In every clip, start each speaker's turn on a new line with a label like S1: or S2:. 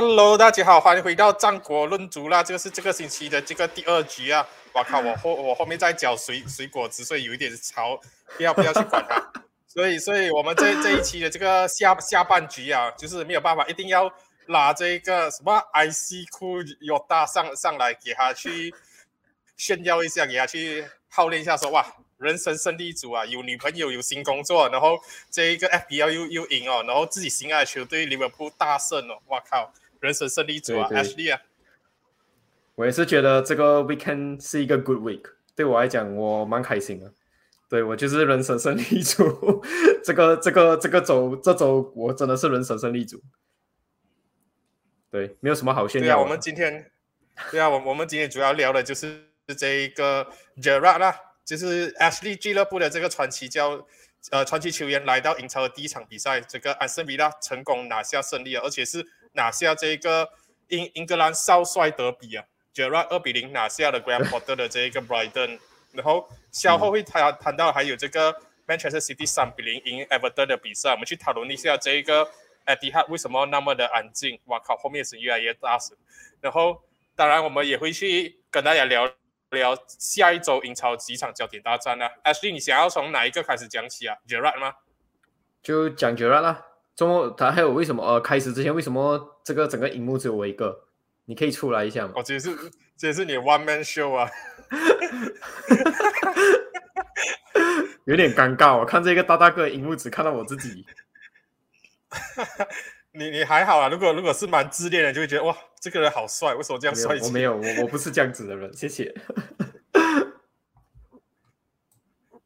S1: Hello，大家好，欢迎回到战国论足啦！这个是这个星期的这个第二局啊！我靠，我后我后面在嚼水水果汁，所以有一点潮，不要不要去管它。所以，所以我们这这一期的这个下下半局啊，就是没有办法，一定要拉这个什么 IC 库有大上上来给他去炫耀一下，给他去号练一下，说哇，人生胜利组啊，有女朋友，有新工作，然后这一个 FBL 又又赢哦，然后自己心爱的球队利物浦大胜哦，我靠，人生胜利组啊，Ashley 啊，
S2: 我也是觉得这个 weekend 是一个 good week，对我来讲我蛮开心的。对我就是人生胜利组，这个这个这个周这周我真的是人生胜利组。对，没有什么好炫耀。
S1: 对啊，我们今天，对啊，我我们今天主要聊的就是这一个 Gerard 啦，就是 Ashley 俱乐部的这个传奇教呃传奇球员来到英超的第一场比赛，这个安森比拉成功拿下胜利了，而且是拿下这个英英格兰少帅德比啊，Gerard 二比零拿下了 Grand Potter 的这一个 Brighton。然后稍后会谈谈到还有这个 Manchester City 三比零赢 Everton 的比赛，我们去讨论一下这一个 Etihad 为什么那么的安静？哇靠，后面是越来越大声。然后当然我们也会去跟大家聊聊下一周英超几场焦点大战啊。Ashley，你想要从哪一个开始讲起啊 j e r a r d 吗？
S2: 就讲 j e r a r d 啦。周末他还有为什么？呃，开始之前为什么这个整个荧幕只有我一个？你可以出来一下吗？
S1: 哦，这是这是你 One Man Show 啊。
S2: 有点尴尬，我看这个大大个荧幕只看到我自己。
S1: 你你还好啊？如果如果是蛮自恋的，就会觉得哇，这个人好帅，为什么这样帅？
S2: 我没有，我我不是这样子的人，谢谢。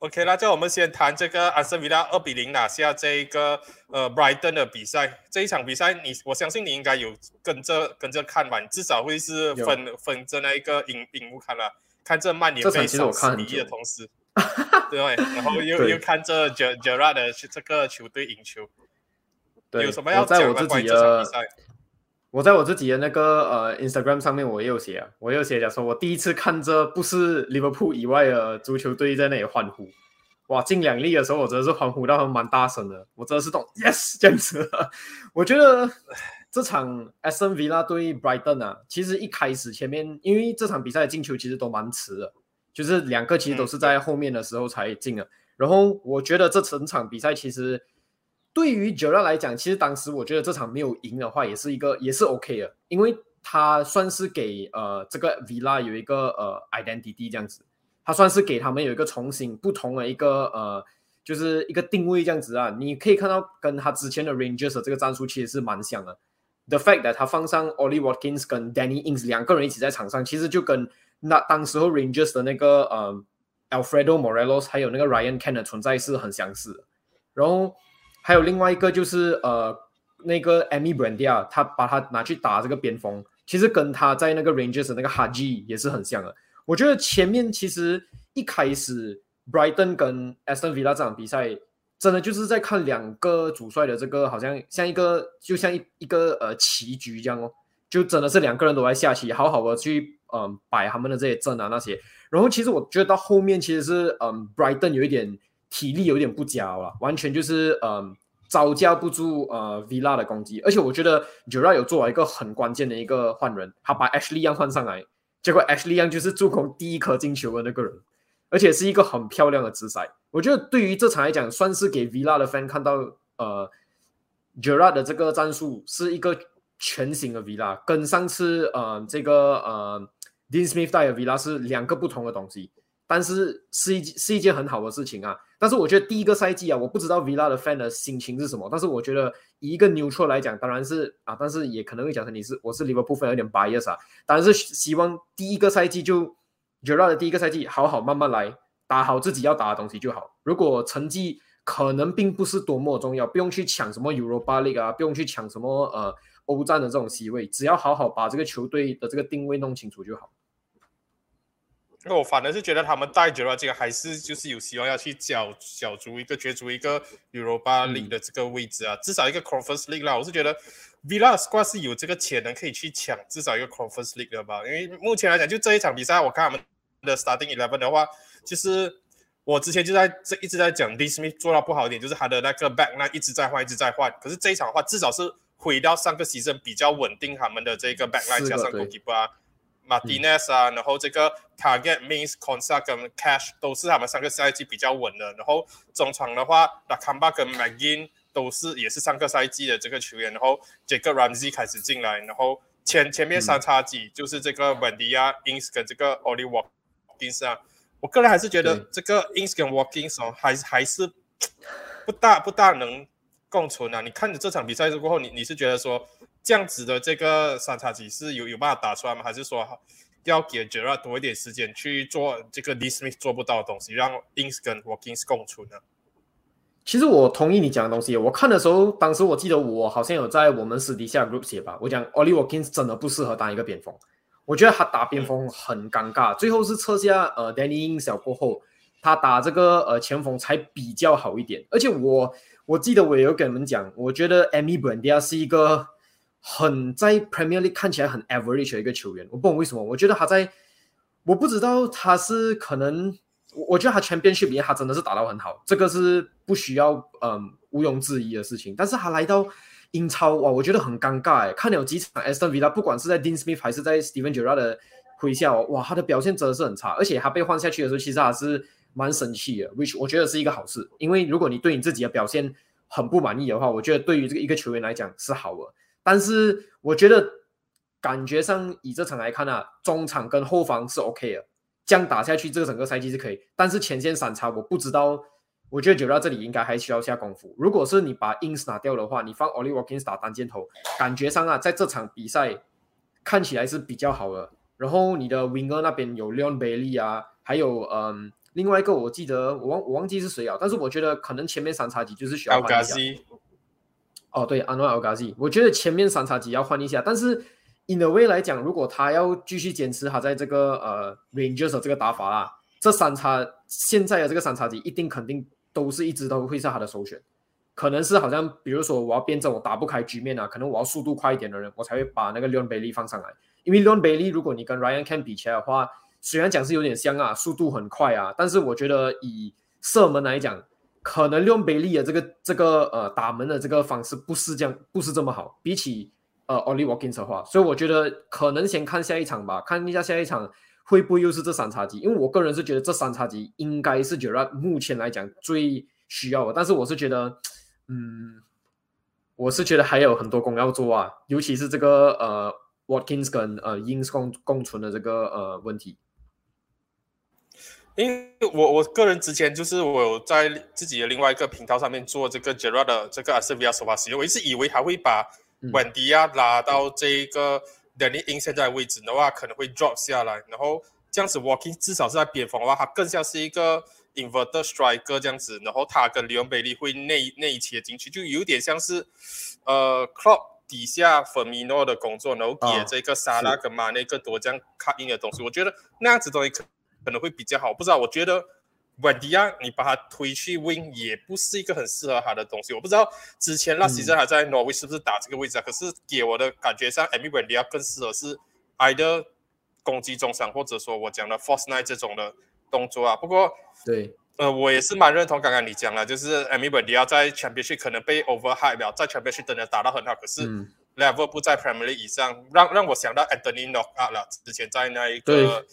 S1: OK，那就我们先谈这个阿森维拉二比零拿下这一个呃 Brighton 的比赛。这一场比赛，你我相信你应该有跟着跟着看吧？你至少会是分分着那一个荧荧幕看了。看这曼联被上十比一的同时，对，然后又又看这 Ger Gerard 的这个球队赢球，
S2: 对，
S1: 有什么要
S2: 在我自己的，
S1: 比赛？
S2: 我在我自己的那个呃 Instagram 上面，我也有写啊，我有写讲说，我第一次看着不是 Liverpool 以外的足球队在那里欢呼，哇，进两粒的时候，我真的是欢呼到蛮大声的，我真的是懂 yes 这样子，我觉得。这场 S N V 那对 Brighton 啊，其实一开始前面，因为这场比赛的进球其实都蛮迟的，就是两个其实都是在后面的时候才进的。然后我觉得这整场比赛其实对于 e r a 来讲，其实当时我觉得这场没有赢的话，也是一个也是 OK 的，因为他算是给呃这个 Villa 有一个呃 identity 这样子，他算是给他们有一个重新不同的一个呃就是一个定位这样子啊。你可以看到跟他之前的 Rangers 的这个战术其实是蛮像的。The fact that 他放上 o l l i Watkins 跟 Danny Ings 两个人一起在场上，其实就跟那当时候 Rangers 的那个呃 Alfredo Morelos 还有那个 Ryan Ken 的存在是很相似。然后还有另外一个就是呃那个 Amy Brandia，他把他拿去打这个边锋，其实跟他在那个 Rangers 的那个 Haji 也是很像的。我觉得前面其实一开始 Brighton 跟 Aston Villa 这场比赛。真的就是在看两个主帅的这个，好像像一个，就像一一个呃棋局这样哦，就真的是两个人都在下棋，好好的去嗯摆他们的这些阵啊那些。然后其实我觉得到后面其实是嗯，Brighton 有一点体力有点不佳了，完全就是嗯招架不住呃 Villa 的攻击。而且我觉得 j e r a 有做了一个很关键的一个换人，他把 Ashley 换上来，结果 Ashley Young 就是助攻第一颗进球的那个人。而且是一个很漂亮的姿赛，我觉得对于这场来讲，算是给 Villa 的 fan 看到，呃，Gerard 的这个战术是一个全新的 Villa，跟上次呃这个呃 Dean Smith 带的 Villa 是两个不同的东西，但是是一是一件很好的事情啊。但是我觉得第一个赛季啊，我不知道 Villa 的 fan 的心情是什么，但是我觉得以一个 neutral 来讲，当然是啊，但是也可能会讲成你是我是利物浦 fan 有点 bias 啊，当然是希望第一个赛季就。j e r a 的第一个赛季，好好慢慢来，打好自己要打的东西就好。如果成绩可能并不是多么重要，不用去抢什么 Europa League 啊，不用去抢什么呃欧战的这种席位，只要好好把这个球队的这个定位弄清楚就好。
S1: 那我反而是觉得他们带 e r a 这个还是就是有希望要去角角逐一个角逐一个 Europa League 的这个位置啊，至少一个 Conference League 啦。我是觉得 Villa Squad 是有这个潜能可以去抢至少一个 Conference League 的吧，因为目前来讲，就这一场比赛，我看他们。的 starting eleven 的话，就是我之前就在这一直在讲 d i s m i 做到不好一点，就是他的那个 back line 一直在换，一直在换。可是这一场的话，至少是回到上个 season 比较稳定他们的这个 backline 加上 goalkeeper 啊，Martinez 啊，然后这个 Target Means Consa 跟 Cash 都是他们上个赛季比较稳的。然后中场的话 l a c a m b a 跟 McGinn 都是也是上个赛季的这个球员。然后 Jacob Ramsey 开始进来，然后前前面三叉戟就是这个 v a n d i a Ins 跟这个 Oli Watkins 啊。我个人还是觉得这个 Ins 跟 Watkins 哦，还还是不大不大能。共存啊！你看着这场比赛过后，你你是觉得说这样子的这个三叉戟是有有办法打出来吗？还是说要给 Gerard 多一点时间去做这个 Dismiss 做不到的东西，让 Ins 跟 Walkins 共存呢？
S2: 其实我同意你讲的东西。我看的时候，当时我记得我好像有在我们私底下 group 写吧，我讲 Oli Walkins 真的不适合当一个边锋，我觉得他打边锋很尴尬。最后是撤下呃 Danny Ins 过后，他打这个呃前锋才比较好一点，而且我。我记得我有跟你们讲，我觉得 Amy Brandia 是一个很在 Premier League 看起来很 average 的一个球员。我不懂为什么，我觉得他在，我不知道他是可能，我觉得他全边训里面他真的是打到很好，这个是不需要嗯毋庸置疑的事情。但是他来到英超哇，我觉得很尴尬哎，看了有几场 Aston Villa，不管是在 Dean Smith 还是在 Steven Gerrard 的麾下，哇，他的表现真的是很差，而且他被换下去的时候，其实还是。蛮生气的，which 我觉得是一个好事，因为如果你对你自己的表现很不满意的话，我觉得对于这个一个球员来讲是好的。但是我觉得感觉上以这场来看啊，中场跟后防是 OK 的，这样打下去这个整个赛季是可以。但是前线散插我不知道，我觉得九到这里应该还需要下功夫。如果是你把 ins 拿掉的话，你放 Oli Watkins 打单箭头，感觉上啊，在这场比赛看起来是比较好的。然后你的 winger 那边有 Leon Bailey 啊，还有嗯。另外一个我记得我忘我忘记是谁啊，但是我觉得可能前面三叉戟就是需要换一下。哦，对，安诺尔加西，我觉得前面三叉戟要换一下。但是 in the way 来讲，如果他要继续坚持他在这个呃 Rangers 这个打法啊，这三叉现在的这个三叉戟一定肯定都是一直都会是他的首选。可能是好像比如说我要变阵我打不开局面啊，可能我要速度快一点的人，我才会把那个 Leon Bailey 放上来。因为 Leon Bailey 如果你跟 Ryan Can 比起来的话。虽然讲是有点像啊，速度很快啊，但是我觉得以射门来讲，可能用贝利的这个这个呃打门的这个方式不是这样，不是这么好。比起呃 Oli Watkins 的话，所以我觉得可能先看下一场吧，看一下下一场会不会又是这三叉戟。因为我个人是觉得这三叉戟应该是 Gerard 目前来讲最需要的，但是我是觉得，嗯，我是觉得还有很多工要做啊，尤其是这个呃 Watkins 跟呃 Ins 共共存的这个呃问题。
S1: 因为我我个人之前就是我有在自己的另外一个频道上面做这个 Gerard 的这个 s v i a 手法使用，我一直以为他会把稳迪亚拉到这个 Danny In 现在位置的话，可能会 drop 下来，然后这样子 Walking 至少是在边锋的话，他更像是一个 Inverted Striker 这样子，然后他跟 Leon Bailey 会内内切进去，就有点像是呃 Club 底下 Firmino 的工作，然后给这个沙拉跟马内更多这样 cut in 的东西，我觉得那样子东西可。可能会比较好，不知道。我觉得稳迪亚你把他推去 win 也不是一个很适合他的东西。我不知道之前那时阵还在挪威是不是打这个位置啊？可是给我的感觉上，Amy 稳迪亚更适合是 either 攻击中场，或者说我讲的 force night 这种的动作啊。不过
S2: 对，
S1: 呃，我也是蛮认同刚刚你讲了，就是 Amy 稳迪亚在 Championship 可能被 overhype 了，在 Championship 真的打到很好，可是 level 不在 Premier League 以上，让让我想到 Anthony Knock out 了，之前在那一个。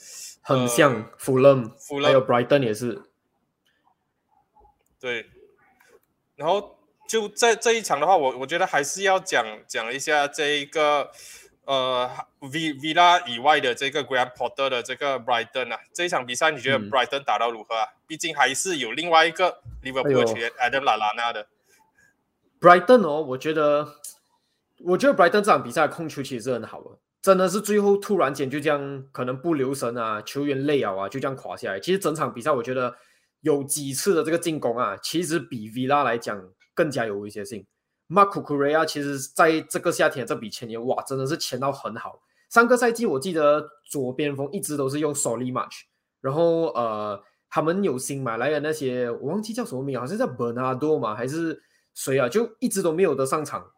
S2: 很像弗勒，还有 Brighton 也是。
S1: 对，然后就在这一场的话，我我觉得还是要讲讲一下这一个呃 V Villa 以外的这个 Graham Potter 的这个 Brighton 啊，这一场比赛你觉得 Brighton 打到如何啊？毕竟还是有另外一个 Liverpool 球员 Adam Lallana 的。
S2: Brighton 哦，我觉得我觉得 Brighton 这场比赛控球其实是很好的。真的是最后突然间就这样，可能不留神啊，球员累了啊，就这样垮下来。其实整场比赛我觉得有几次的这个进攻啊，其实比 Vila 来讲更加有威胁性。Marco Correa 其实在这个夏天这笔签约哇，真的是签到很好。上个赛季我记得左边锋一直都是用 Solly March，然后呃，他们有新买来的那些我忘记叫什么名，好像叫 Bernardo 嘛还是谁啊，就一直都没有得上场。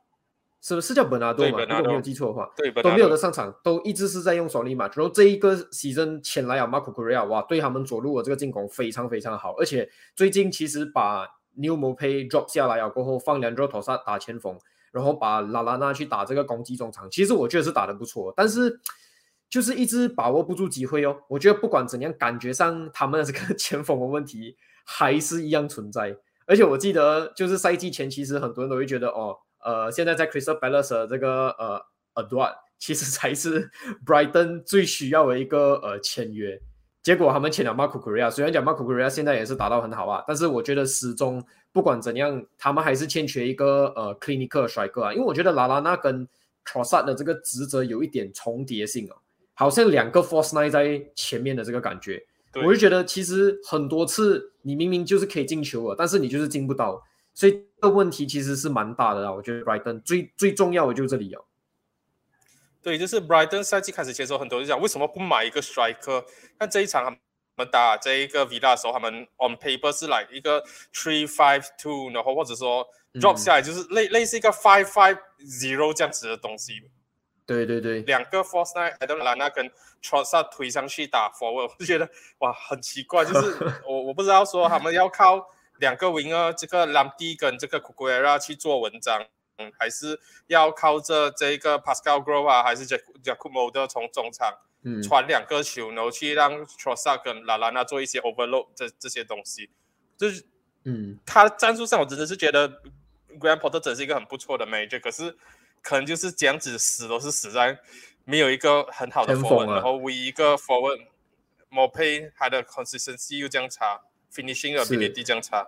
S2: 是不是叫本纳多嘛？如果没有记错的话，都没有的上场，都一直是在用索利马。然后这一个牺牲前来啊，马库库瑞亚哇，对他们左路的这个进攻非常非常好。而且最近其实把 New Mopay drop 下来啊过后，放两周头上打前锋，然后把拉拉纳去打这个攻击中场，其实我觉得是打得不错，但是就是一直把握不住机会哦。我觉得不管怎样，感觉上他们的这个前锋的问题还是一样存在。而且我记得就是赛季前，其实很多人都会觉得哦，呃，现在在 Crystal Palace 这个呃 a d w a r 其实 才是 Brighton 最需要的一个呃签约。结果他们签了 Marco c u r e a 虽然讲 Marco c u r e a 现在也是打到很好啊，但是我觉得始终不管怎样，他们还是欠缺一个呃 clinical 帅哥啊。因为我觉得拉拉纳跟 Trossard 的这个职责有一点重叠性哦，好像两个 Force Nine 在前面的这个感觉，我就觉得其实很多次你明明就是可以进球了，但是你就是进不到，所以这个问题其实是蛮大的啊。我觉得 Brighton 最最重要的就这里哦。
S1: 对，就是 Brighton 赛季开始前时候，很多人讲为什么不买一个 striker？但这一场他们打这一个 Villa 的时候，他们 on paper 是来一个 three five two，然后或者说 drop 下来就是类类似一个 five five zero 这样子的东西。
S2: 对对对，
S1: 两个 force nine，还有拉纳跟 Trossard 推上去打 forward，我就觉得哇很奇怪，就是 我我不知道说他们要靠两个 winger，这个跟这个 c u c u e r a 去做文章。嗯还是要靠着这个 Pascal Grow 啊，还是 Jack o d e 从中场传两个球，然后去让 Trossard 跟拉拉纳做一些 overload 这这些东西，就是嗯，他战术上我真的是觉得 Graham Potter 真是一个很不错的 manager，可是可能就是这样子死都是死在没有一个很好的 forward，然后唯一一个 forward m o p e 他的 consistency 又这样差，finishing ability 这样差。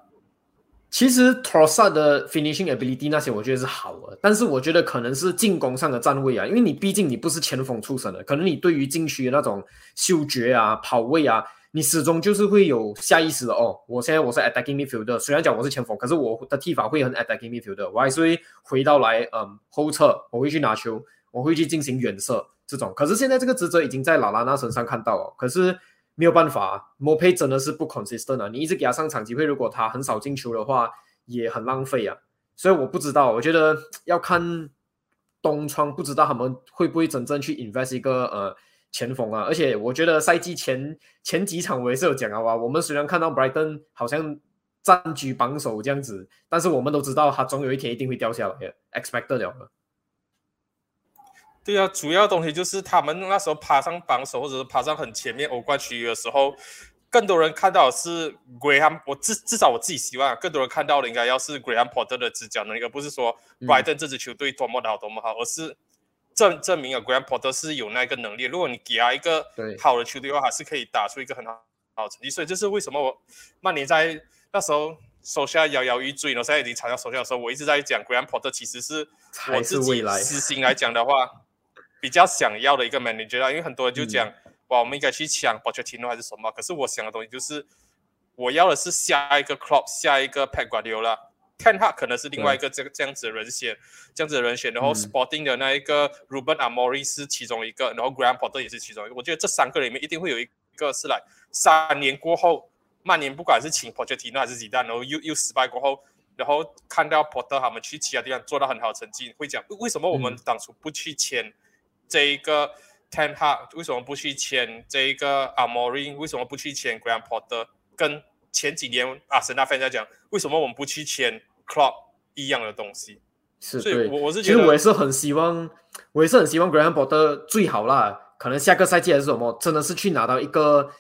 S2: 其实 Trossard 的 finishing ability 那些我觉得是好的，但是我觉得可能是进攻上的站位啊，因为你毕竟你不是前锋出身的，可能你对于禁区的那种嗅觉啊、跑位啊，你始终就是会有下意识的哦。我现在我是 attacking midfielder，虽然讲我是前锋，可是我的踢法会很 attacking midfielder，我还是会回到来嗯后撤，我会去拿球，我会去进行远射这种。可是现在这个职责已经在拉拉纳身上看到了，可是。没有办法，莫佩真的是不 consistent 啊！你一直给他上场机会，如果他很少进球的话，也很浪费啊。所以我不知道，我觉得要看东窗，不知道他们会不会真正去 invest 一个呃前锋啊。而且我觉得赛季前前几场我也是有讲啊，我们虽然看到 Brighton 好像占据榜首这样子，但是我们都知道他总有一天一定会掉下来的，expected 了。
S1: 对啊，主要东西就是他们那时候爬上榜首，或者是爬上很前面欧冠区域的时候，更多人看到的是 Graham。我至至少我自己希望，更多人看到的应该要是 Graham Potter 的执教能力，而不是说 Brighton 这支球队多么的好，多么好，而是证证明了 Graham Potter 是有那个能力。如果你给他一个好的球队的话，还是可以打出一个很好好成绩。所以这是为什么我曼联在那时候手下摇摇欲坠，呢现在已经踩到手下的时候，我一直在讲 Graham Potter 其实是我自己私心来讲的话。比较想要的一个 manager 啊，因为很多人就讲，哇，我们应该去抢 Pochettino 还是什么？可是我想的东西就是，我要的是下一个 Klopp，下一个 Pep Guardiola。Ten Hag 可能是另外一个这个这样子的人选，这样子的人选。然后 Sporting 的那一个 Ruben Amorim 是其中一个，然后 Graham Potter 也是其中一个。我觉得这三个里面一定会有一个是来三年过后，曼联不管是请 Pochettino 还是几代，然后又又失败过后，然后看到 Potter 他们去其他地方做到很好的成绩，会讲为什么我们当初不去签？这一个 Ten Hag 为什么不去签这一个 Amorim？为什么不去签 Graham Potter？跟前几年阿森纳 fans 在讲，为什么我们不去签 Club 一样的东西？
S2: 是，
S1: 所以我我是
S2: 其实我也是很希望，我也是很希望 Graham Potter 最好啦，可能下个赛季还是什么，真的是去拿到一个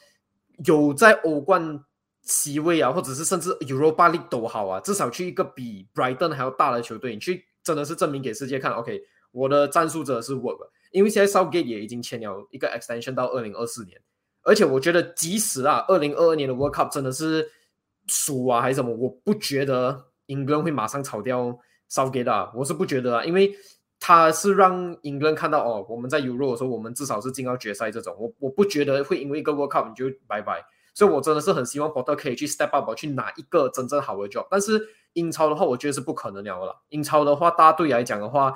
S2: 有在欧冠席位啊，或者是甚至 Europa League 都好啊，至少去一个比 Brighton 还要大的球队，你去真的是证明给世界看，OK，我的战术者是 work。因为现在 Southgate 也已经签了一个 extension 到二零二四年，而且我觉得即使啊，二零二二年的 World Cup 真的是输啊还是什么，我不觉得英格兰会马上炒掉 Southgate 啊，我是不觉得啊，因为他是让英格兰看到哦，我们在 Euro 的时候，我们至少是进到决赛这种，我我不觉得会因为一个 World Cup 你就拜拜，所以我真的是很希望 Potter 可以去 step up 去拿一个真正好的 job，但是英超的话，我觉得是不可能了了，英超的话，大队来讲的话。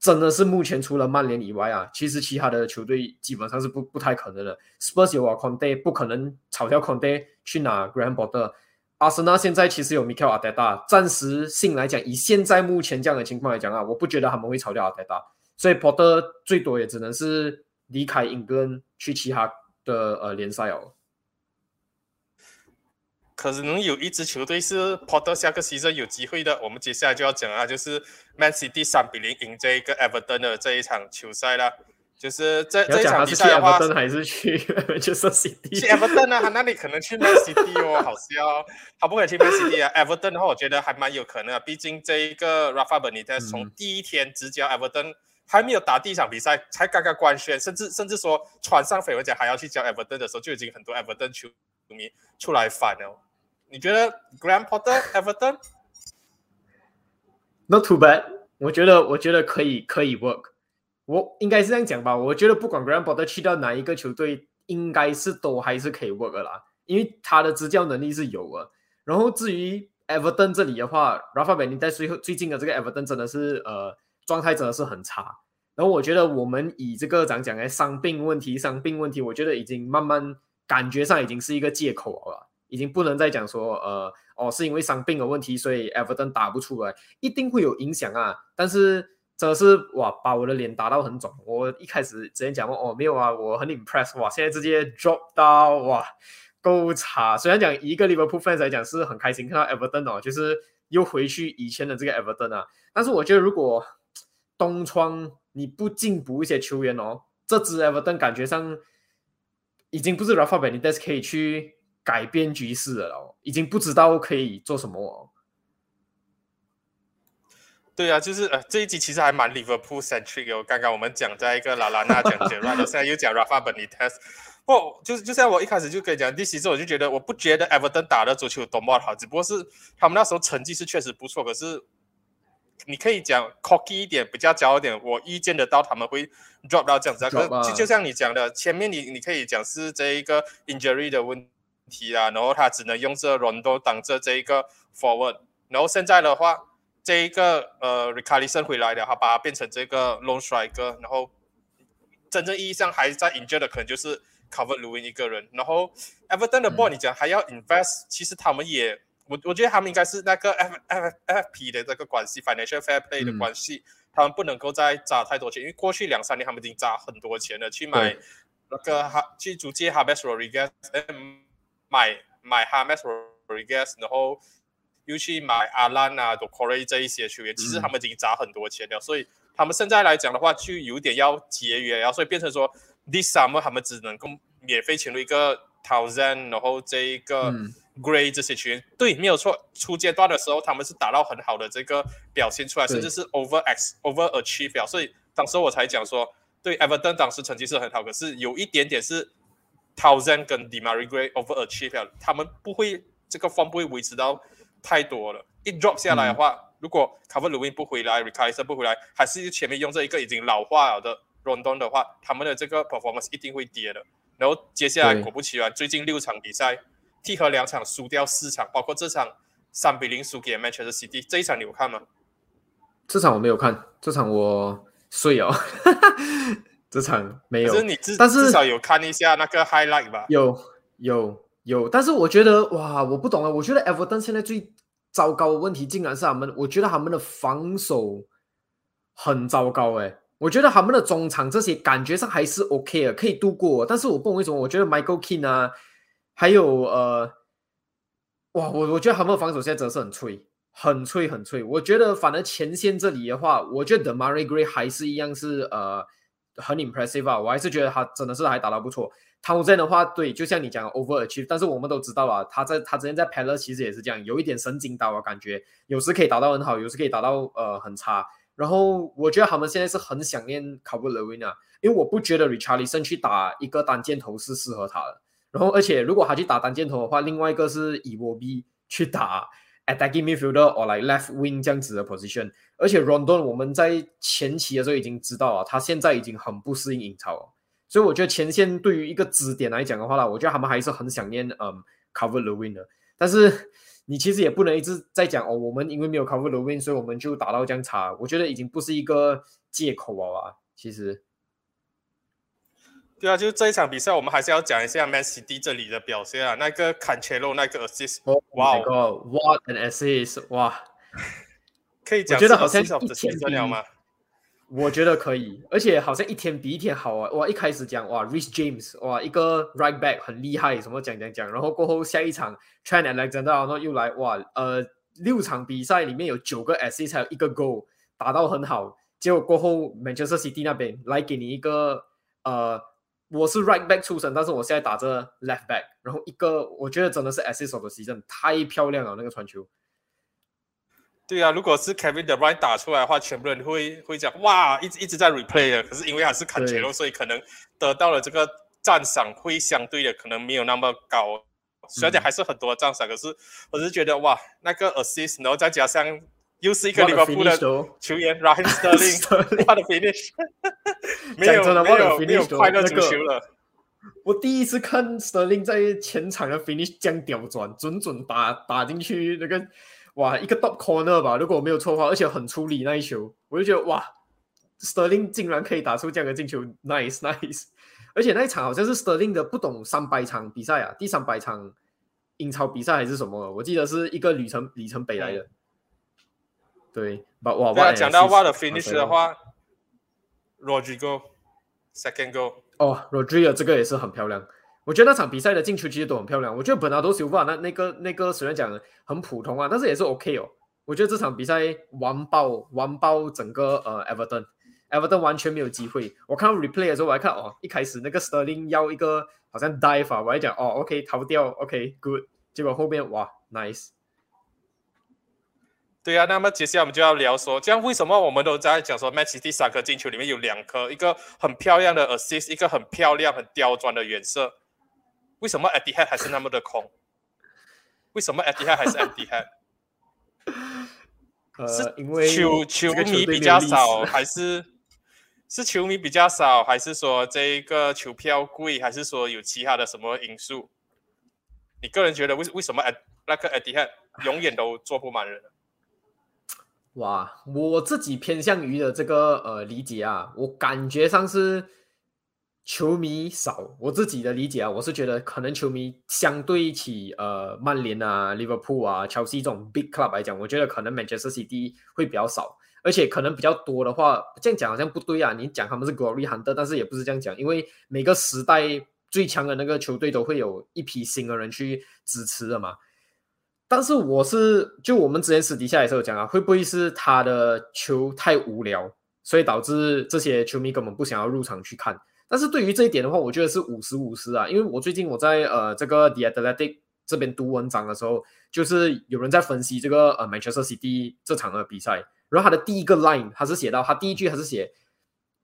S2: 真的是目前除了曼联以外啊，其实其他的球队基本上是不不太可能的。Spurs 有啊，Conte 不可能炒掉 Conte 去拿 Grand Potter。阿森纳现在其实有 Mikel Arteta，暂时性来讲，以现在目前这样的情况来讲啊，我不觉得他们会炒掉 Arteta，所以 Potter 最多也只能是离开英格兰去其他的呃联赛哦。
S1: 可能有一支球队是 Porter 下个 season 有机会的。我们接下来就要讲啊，就是 Man City 三比零赢这一个 Everton 的这一场球赛啦。就是这这一场比赛的话，
S2: 还是去 就是 City
S1: 去 Everton 啊？他那里可能去 Man City 哦，好笑。他不可以去 Man City 啊？Everton 的话，我觉得还蛮有可能啊。毕竟这一个 Rafa Benitez 从第一天执教 Everton 还没有打第一场比赛，才刚刚官宣，甚至甚至说传上绯闻讲还要去教 Everton 的时候，就已经很多 Everton 球迷出来反了。你觉得 Grand Porter Everton？Not
S2: too bad。我觉得，我觉得可以，可以 work。我应该是这样讲吧，我觉得不管 Grand Porter 去到哪一个球队，应该是都还是可以 work 的啦，因为他的执教能力是有的。然后至于 Everton 这里的话，Rafa b e n i t e 最后最近的这个 Everton 真的是呃状态真的是很差。然后我觉得我们以这个讲讲哎伤病问题，伤病问题，我觉得已经慢慢感觉上已经是一个借口了，已经不能再讲说呃哦是因为伤病的问题，所以 Everton 打不出来，一定会有影响啊，但是。真的是哇，把我的脸打到很肿。我一开始之前讲过哦，没有啊，我很 impressed 哇，现在直接 drop 到哇，够差。虽然讲一个 Liverpool fans 来讲是很开心看到 Everton 哦，就是又回去以前的这个 Everton 啊。但是我觉得如果东窗你不进补一些球员哦，这支 Everton 感觉上已经不是 Rafa Benitez 可以去改变局势了哦，已经不知道可以做什么哦。
S1: 对啊，就是呃，这一集其实还蛮 Liverpool centric 哦。刚刚我们讲在一个拉拉纳讲 e r a 现在又讲 Rafa Benitez。不，就是就像我一开始就跟你讲，第十次我就觉得我不觉得 Everton 打的足球多么好，只不过是他们那时候成绩是确实不错。可是你可以讲 cocky 一点，比较骄傲一点，我预见得到他们会 drop 到这样子。可就就像你讲的，前面你你可以讲是这一个 injury 的问题啊，然后他只能用这 Rondo 挡着这一个 forward，然后现在的话。这一个呃 r i c a r d s o n 回来了，他把它变成这个 long striker，然后真正意义上还在 injured 的可能就是 Cover Lewin 一个人。然后 Everton 的 ball 你讲还要 invest，其实他们也，我我觉得他们应该是那个 F F F P 的这个关系，financial fair play 的关系，他们不能够再砸太多钱，因为过去两三年他们已经砸很多钱了，去买那个哈去租借 Hames Rodriguez，买买 Hames Rodriguez，然后。又去买阿兰啊、多科瑞这一些球员，其实他们已经砸很多钱了，所以他们现在来讲的话，就有点要节约，然后所以变成说，this summer 他们只能够免费请入一个 Thousand，然后这一个 Gray 这些球员，对，没有错。初阶段的时候，他们是打到很好的这个表现出来，甚至是 over x over achieve，表所以当时我才讲说，对 Everton 当时成绩是很好，可是有一点点是 Thousand 跟 Demary Gray over achieve，他们不会这个方不会维持到。太多了，一 drop 下来的话，如果卡弗鲁因不回来 r e c a r d s 不回来，还是前面用这一个已经老化了的 Rondon 的话，他们的这个 performance 一定会跌的。然后接下来果不其然，最近六场比赛，替和两场输掉四场，包括这场三比零输给 Manchester City，这一场你有看吗？
S2: 这场我没有看，这场我睡哦，这场没有。
S1: 可是你至至少有看一下那个 highlight 吧？
S2: 有有。有，但是我觉得哇，我不懂了。我觉得 Everton 现在最糟糕的问题，竟然是他们。我觉得他们的防守很糟糕哎。我觉得他们的中场这些感觉上还是 OK 的，可以度过。但是我不懂为什么，我觉得 Michael King 啊，还有呃，哇，我我觉得他们的防守现在真的是很脆，很脆，很脆。我觉得反而前线这里的话，我觉得 Mary Gray 还是一样是呃很 impressive 啊。我还是觉得他真的是还打得不错。汤森的话，对，就像你讲 overachieve，但是我们都知道啊，他在他之前在 Palace 其实也是这样，有一点神经刀啊，感觉有时可以打到很好，有时可以打到呃很差。然后我觉得他们现在是很想念 c a r v a l o 因为我不觉得 Richarlison 去打一个单箭头是适合他的。然后而且如果他去打单箭头的话，另外一个是以沃 B 去打 attacking midfielder or like left wing 这样子的 position。而且 Rondon 我们在前期的时候已经知道啊，他现在已经很不适应英超。所以我觉得前线对于一个支点来讲的话呢，我觉得他们还是很想念嗯 cover the win 的。但是你其实也不能一直在讲哦，我们因为没有 cover the win，所以我们就打到这样差。我觉得已经不是一个借口了啊。其实，
S1: 对啊，就是这一场比赛，我们还是要讲一下 Man City 这里的表现啊。那个坎切洛那个 assist，
S2: 哇，what an assist！哇，
S1: 可以讲，
S2: 我觉得好像
S1: 一千
S2: 了
S1: 吗？
S2: 我觉得可以，而且好像一天比一天好啊！哇，一开始讲哇，Rich James，哇，一个 Right Back 很厉害，什么讲讲讲，然后过后下一场 Trent Alexander 然后又来，哇，呃，六场比赛里面有九个 assist，才有一个 goal，打到很好。结果过后 Manchester City 那边来给你一个，呃，我是 Right Back 出身，但是我现在打着 Left Back，然后一个我觉得真的是 assist 的 season，太漂亮了那个传球。
S1: 对啊，如果是 Kevin De Bruyne 打出来的话，全部人会会讲哇，一直一直在 replay 的。可是因为还是看球，所以可能得到了这个赞赏会相对的可能没有那么高。虽然讲还是很多赞赏，可是我是觉得哇，那个 assist，然后再加上又是一个利物浦的球员 Raheem Sterling，他 的 finish，没有没有没有快乐足球了。
S2: 我第一次看 Sterling 在前场的 finish 这样刁钻，准准打打进去那个。哇，一个 top corner 吧，如果我没有错的话，而且很出力那一球，我就觉得哇，Sterling 竟然可以打出这样的进球，nice nice。而且那一场好像是 Sterling 的不懂三百场比赛啊，第三百场英超比赛还是什么？我记得是一个里程里程碑来的。对，把哇哇，
S1: 讲到 what finish 的话，Rodrigo second goal，
S2: 哦，Rodrigo 这个也是很漂亮。我觉得那场比赛的进球其实都很漂亮。我觉得本拿多修法那那个那个虽然讲很普通啊，但是也是 OK 哦。我觉得这场比赛完爆完爆整个呃 Everton，Everton 完全没有机会。我看到 replay 的时候，我还看哦，一开始那个 Sterling 要一个好像 dive 啊，我还讲哦 OK 逃掉 OK good，结果后面哇 nice。
S1: 对啊，那么接下来我们就要聊说，这样为什么我们都在讲说，match 第三颗进球里面有两颗，一个很漂亮的 assist，一个很漂亮很刁钻的远射。为什么 at the head 还是那么的空？为什么 at the head 还是 at the head？
S2: 是因为
S1: 球球迷比较少，还是是球迷比较少，还是说这个球票贵，还是说有其他的什么因素？你个人觉得为为什么 at 那个 at the head 永远都坐不满人？
S2: 哇，我自己偏向于的这个呃理解啊，我感觉上是。球迷少，我自己的理解啊，我是觉得可能球迷相对起呃曼联啊、利物浦啊、切尔西这种 big club 来讲，我觉得可能 Manchester City 会比较少，而且可能比较多的话，这样讲好像不对啊。你讲他们是 Glory Hunter，但是也不是这样讲，因为每个时代最强的那个球队都会有一批新的人去支持的嘛。但是我是就我们之前私底下也是有讲啊，会不会是他的球太无聊，所以导致这些球迷根本不想要入场去看？但是对于这一点的话，我觉得是五十五十啊，因为我最近我在呃这个 The Athletic 这边读文章的时候，就是有人在分析这个呃 Manchester City 这场的比赛，然后他的第一个 line 他是写到，他第一句还是写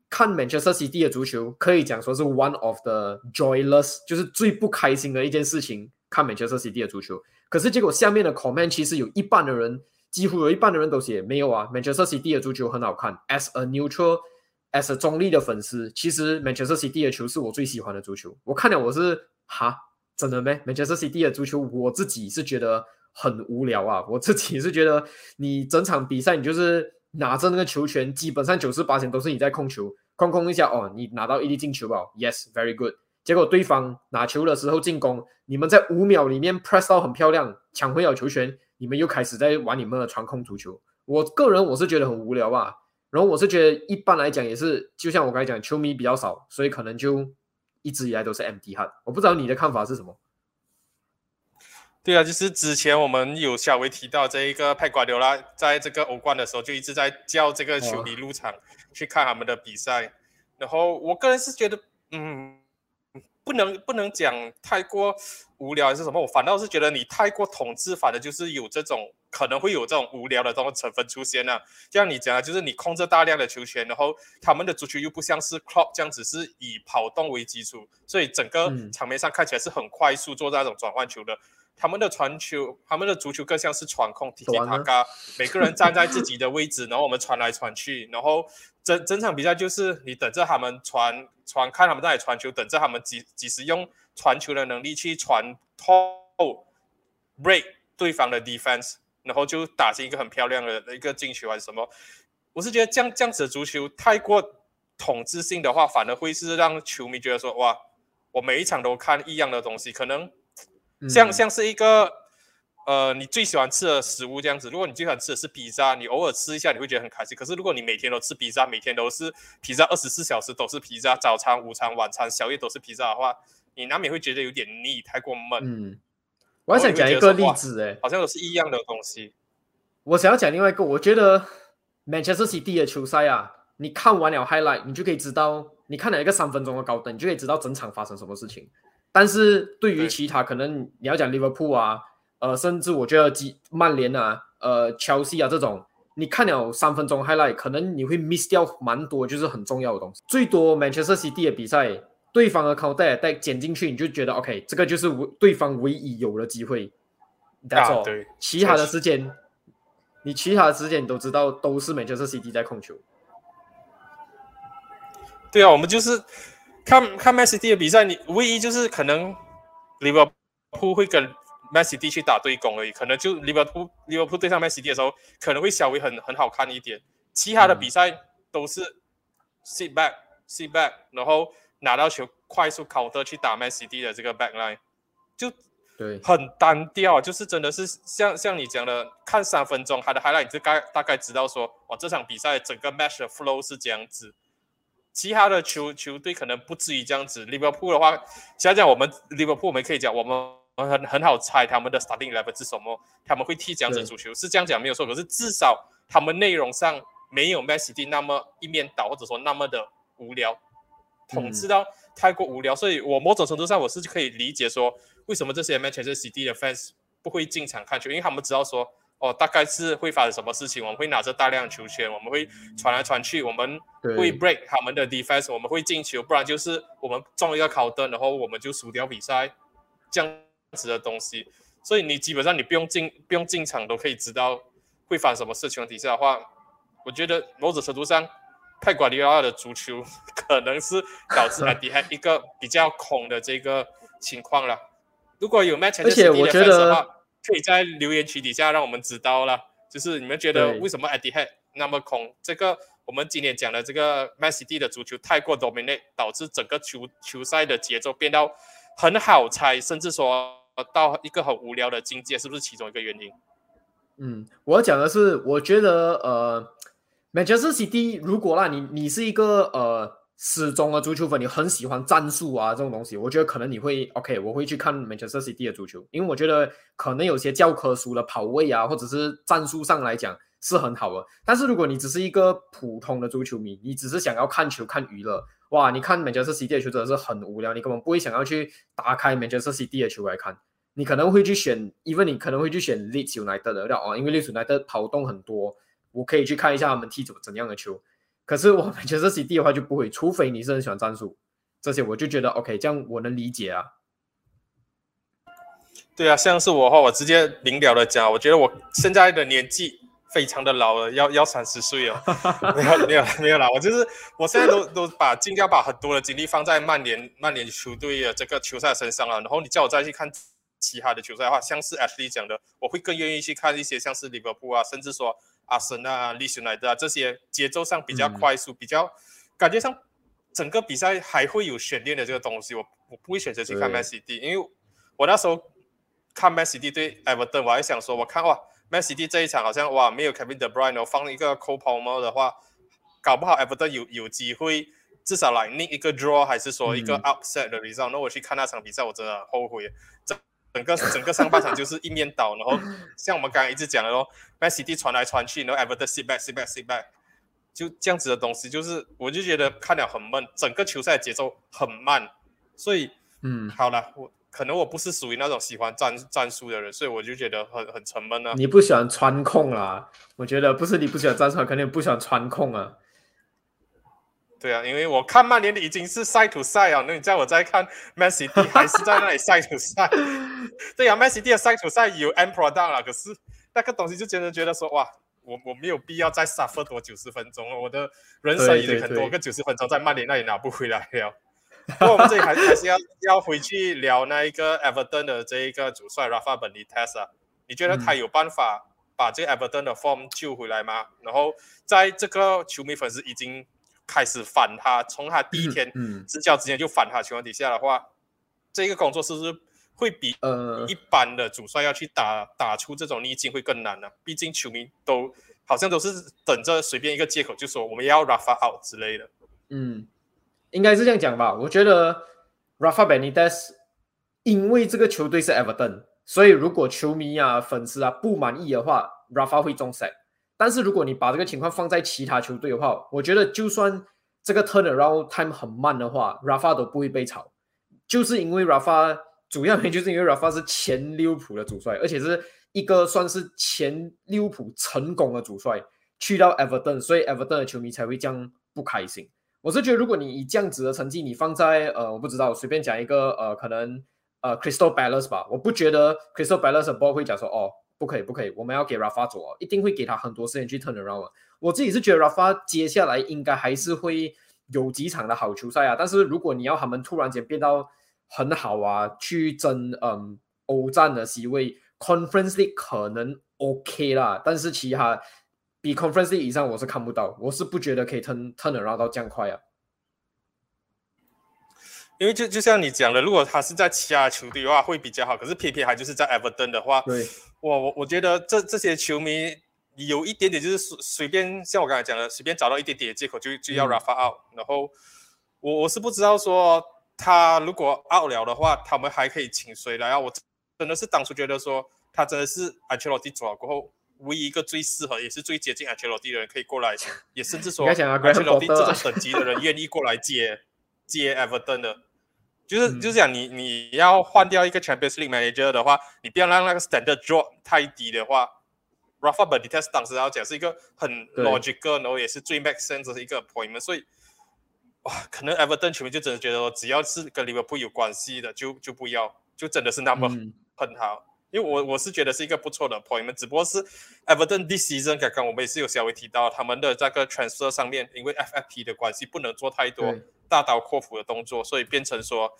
S2: 看 Manchester City 的足球可以讲说是 one of the joyless，就是最不开心的一件事情，看 Manchester City 的足球。可是结果下面的 comment 其实有一半的人，几乎有一半的人都写没有啊，Manchester City 的足球很好看，as a neutral。as a 中立的粉丝，其实 Manchester City 的球是我最喜欢的足球。我看了，我是哈，真的没 Manchester City 的足球，我自己是觉得很无聊啊。我自己是觉得，你整场比赛你就是拿着那个球权，基本上九十八都是你在控球，控控一下哦，你拿到一粒进球吧，Yes，very good。结果对方拿球的时候进攻，你们在五秒里面 press 到很漂亮，抢回了球权，你们又开始在玩你们的传控足球。我个人我是觉得很无聊啊。然后我是觉得，一般来讲也是，就像我刚才讲，球迷比较少，所以可能就一直以来都是 MD 哈。我不知道你的看法是什么？
S1: 对啊，就是之前我们有稍微提到这一个派瓜迪奥拉在这个欧冠的时候，就一直在叫这个球迷入场去看他们的比赛。然后我个人是觉得，嗯，不能不能讲太过无聊还是什么，我反倒是觉得你太过统治，反的就是有这种。可能会有这种无聊的这种成分出现啊。就像你讲的，就是你控制大量的球权，然后他们的足球又不像是 club 这样子是以跑动为基础，所以整个场面上看起来是很快速做那种转换球的。他们的传球，他们的足球更像是传控，踢踢塔嘎，每个人站在自己的位置，然后我们传来传去，然后整整场比赛就是你等着他们传传，看他们在那里传球，等着他们几几时用传球的能力去传透 break 对方的 defense。然后就打进一个很漂亮的一个进球还是什么？我是觉得这样这样子的足球太过统治性的话，反而会是让球迷觉得说哇，我每一场都看一样的东西，可能像像是一个呃，你最喜欢吃的食物这样子。如果你最喜欢吃的是披萨，你偶尔吃一下你会觉得很开心。可是如果你每天都吃披萨，每天都是披萨，二十四小时都是披萨，早餐、午餐、晚餐、宵夜都是披萨的话，你难免会觉得有点腻，太过闷。
S2: 嗯，我还想讲一个例子，哎，
S1: 好像都是一样的东西。
S2: 我想要讲另外一个，我觉得 Manchester City 的球赛啊，你看完了 highlight，你就可以知道，你看了一个三分钟的高登，你就可以知道整场发生什么事情。但是对于其他可能你要讲 Liverpool 啊。呃，甚至我觉得几曼联啊，呃，切西啊这种，你看了三分钟 highlight，可能你会 miss 掉蛮多，就是很重要的东西。最多 Manchester City 的比赛，对方的 counter 带剪进去，你就觉得 OK，这个就是对方唯一有的机会。That's all。
S1: 对。
S2: 其他的时间，你其他的时间你都知道，都是 Manchester City 在控球。
S1: 对啊，我们就是看看 Man City 的比赛，你唯一就是可能 Liverpool 会跟。Man City 去打对攻而已，可能就 Liverpool Liverpool 对上 Man City 的时候，可能会稍微很很好看一点。其他的比赛都是 sit back sit back，然后拿到球快速 counter 去打 Man City 的这个 back line，就
S2: 对
S1: 很单调，就是真的是像像你讲的，看三分钟他的 highlight，你就概大概知道说，哇，这场比赛整个 match 的 flow 是这样子。其他的球球队可能不至于这样子。Liverpool 的话，想想我们 Liverpool，我们可以讲我们。很很好猜他们的 starting level 是什么？他们会踢这样子足球，是这样讲没有错。可是至少他们内容上没有 Messi 那么一面倒，或者说那么的无聊，统治到太过无聊。所以我某种程度上我是可以理解说，为什么这些 Manchester City 的 fans 不会进场看球，因为他们知道说，哦，大概是会发生什么事情。我们会拿着大量球权，我们会传来传去，我们会 break 他们的 defense，我们会进球，不然就是我们中一个考灯，然后我们就输掉比赛，这样。子的东西，所以你基本上你不用进不用进场都可以知道会发生什么事情。底下的话，我觉得某种程度上，泰瓜迪奥的足球可能是导致了底下一个比较空的这个情况了。如果有 match
S2: 而且我觉得
S1: 可以在留言区底下让我们知道了，就是你们觉得为什么 a d h 那么空？这个我们今天讲的这个 m a c d 的足球太过 dominate，导致整个球球赛的节奏变到很好猜，甚至说。呃，到一个很无聊的境界，是不是其中一个原因？
S2: 嗯，我要讲的是，我觉得呃，Manchester City 如果啦，你你是一个呃始终的足球粉，你很喜欢战术啊这种东西，我觉得可能你会 OK，我会去看 Manchester City 的足球，因为我觉得可能有些教科书的跑位啊，或者是战术上来讲是很好的。但是如果你只是一个普通的足球迷，你只是想要看球看娱乐。哇，你看 Manchester City 的球真的是很无聊，你根本不会想要去打开 Manchester City 的球来看，你可能会去选因为你可能会去选 Leeds United 的哦，因为 Leeds United 跑动很多，我可以去看一下他们踢怎怎样的球。可是我 Manchester City 的话就不会，除非你是很喜欢战术，这些我就觉得 OK，这样我能理解啊。
S1: 对啊，像是我的话，我直接明了的讲，我觉得我现在的年纪。非常的老了，要要三十岁哦，没有没有没有啦，我就是我现在都都把尽量把很多的精力放在曼联曼联球队的这个球赛身上了。然后你叫我再去看其他的球赛的话，像是 Ashley 讲的，我会更愿意去看一些像是利物浦啊，甚至说阿森啊、利兹莱德啊这些节奏上比较快速、比较感觉上整个比赛还会有悬念的这个东西，我我不会选择去看 Man City，因为我那时候看 Man City 对 Everton，我还想说，我看哇。Man City 这一场好像哇，没有 Kevin De Bruyne，放一个 Cole Palmer 的话，搞不好 Everton 有有机会至少来另一个 draw，还是说一个 upset 的 result。那我去看那场比赛，我真的后悔。整整个整个上半场就是一面倒，然后像我们刚刚一直讲的咯，Man City 传来传去，然后 Everton sit back sit back sit back，就这样子的东西，就是我就觉得看了很闷，整个球赛节奏很慢，所以
S2: 嗯，
S1: 好了，我。可能我不是属于那种喜欢战战术的人，所以我就觉得很很沉闷啊。
S2: 你不喜欢穿控啊？我觉得不是你不喜欢战术，肯定不喜欢穿控啊。
S1: 对啊，因为我看曼联的已经是赛土赛啊，那你叫我再看 Man City 还是在那里赛土赛？对啊，Man City 的赛土赛有 M product 了，可是那个东西就真的觉得说哇，我我没有必要再 suffer 多九十分钟了，我的人生已经很多个九十分钟在曼联那里拿不回来了。不过我们这里还是还是要要回去聊那一个 Everton 的这一个主帅 Rafa Benitez 啊，你觉得他有办法把这个 Everton 的 form 救回来吗？然后在这个球迷粉丝已经开始反他，从他第一天执教之前就反他情况底下的话，这个工作是不是会比
S2: 呃
S1: 一般的主帅要去打打出这种逆境会更难呢、毕竟球迷都好像都是等着随便一个借口就说我们要 Rafa out 之类的。
S2: 嗯，应该是这样讲吧。我觉得 Rafa Benitez 因为这个球队是 Everton，所以如果球迷啊、粉丝啊不满意的话，Rafa 会中 set。但是如果你把这个情况放在其他球队的话，我觉得就算这个 turnaround time 很慢的话，Rafa 都不会被炒，就是因为 Rafa 主要原因就是因为 Rafa 是前利物浦的主帅，而且是一个算是前利物浦成功的主帅，去到 Everton，所以 Everton 的球迷才会这样不开心。我是觉得，如果你以这样子的成绩，你放在呃，我不知道，随便讲一个呃，可能呃，Crystal Palace 吧，我不觉得 Crystal Palace 的 ball 会讲说哦，不可以，不可以，我们要给 Rafa 走哦，一定会给他很多时间去 turn around 啊。我自己是觉得 Rafa 接下来应该还是会有几场的好球赛啊，但是如果你要他们突然间变到很好啊，去争嗯欧战的席位，Conference 可能 OK 啦，但是其他。比 conference 以上我是看不到，我是不觉得可以 turn turn around 到这样快啊。
S1: 因为就就像你讲的，如果他是在其他球队的话会比较好，可是偏偏还就是在 Everton 的话，
S2: 对，
S1: 我我我觉得这这些球迷有一点点就是随随便，像我刚才讲的，随便找到一点点的借口就就要 Rafa out，、然后我我是不知道说他如果 out 了的话，他们还可以请谁来啊？我真的是当初觉得说他真的是 Ancelotti 走了过后。唯一一个最适合也是最接近 Ancelotti 的人可以过来，也甚至说 Ancelotti 这种等级的人愿意过来接接 Everton 的，就是、
S2: 嗯
S1: 就是讲你你要换掉一个 Champions League manager 的话，你不要让那个 standard drop 太低的话，Rafa Benitez 当时要讲是一个很 logical，然后也是最 make sense 的一个 appointment，所以哇，可能 Everton 球迷就真的觉得说，只要是跟 Liverpool 有关系的，就就不要，就真的是那么
S2: 嗯
S1: 很好。因为我我是觉得是一个不错的 appointment，只不过是 Everton this season 刚刚我们也是有稍微提到他们的这个 transfer 上面，因为 FFP 的关系不能做太多
S2: 对
S1: 大刀阔斧的动作，所以变成说，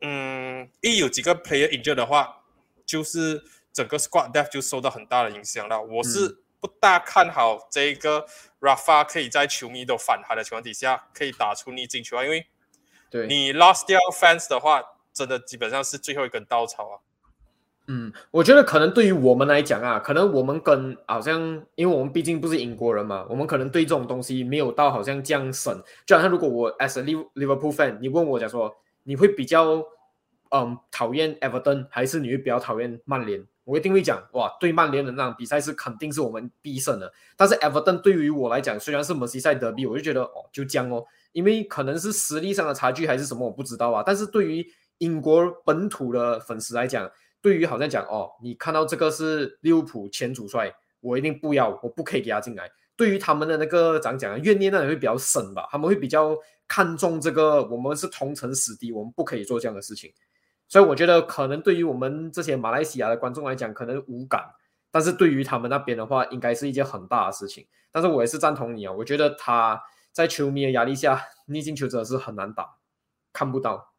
S1: 嗯，一有几个 player injured 的话，就是整个 squad depth 就受到很大的影响了。我是不大看好这个 Rafa 可以在球迷都反他的情况底下，可以打出逆境球啊，因为
S2: 对，
S1: 你 lost 掉 fans 的话，真的基本上是最后一根稻草啊。
S2: 嗯，我觉得可能对于我们来讲啊，可能我们跟好像，因为我们毕竟不是英国人嘛，我们可能对这种东西没有到好像这样省。就好像如果我 as a Liv- Liverpool fan，你问我讲说，你会比较嗯讨厌 Everton 还是你会比较讨厌曼联？我一定会讲哇，对曼联的那场比赛是肯定是我们必胜的。但是 Everton 对于我来讲，虽然是梅西赛德比，我就觉得哦就这样哦，因为可能是实力上的差距还是什么我不知道啊。但是对于英国本土的粉丝来讲，对于好像讲哦，你看到这个是利物浦前主帅，我一定不要，我不可以给他进来。对于他们的那个怎样讲啊，怨念那里会比较深吧，他们会比较看重这个，我们是同城死敌，我们不可以做这样的事情。所以我觉得可能对于我们这些马来西亚的观众来讲，可能无感，但是对于他们那边的话，应该是一件很大的事情。但是我也是赞同你啊，我觉得他在球迷的压力下，逆境球真的是很难打，看不到。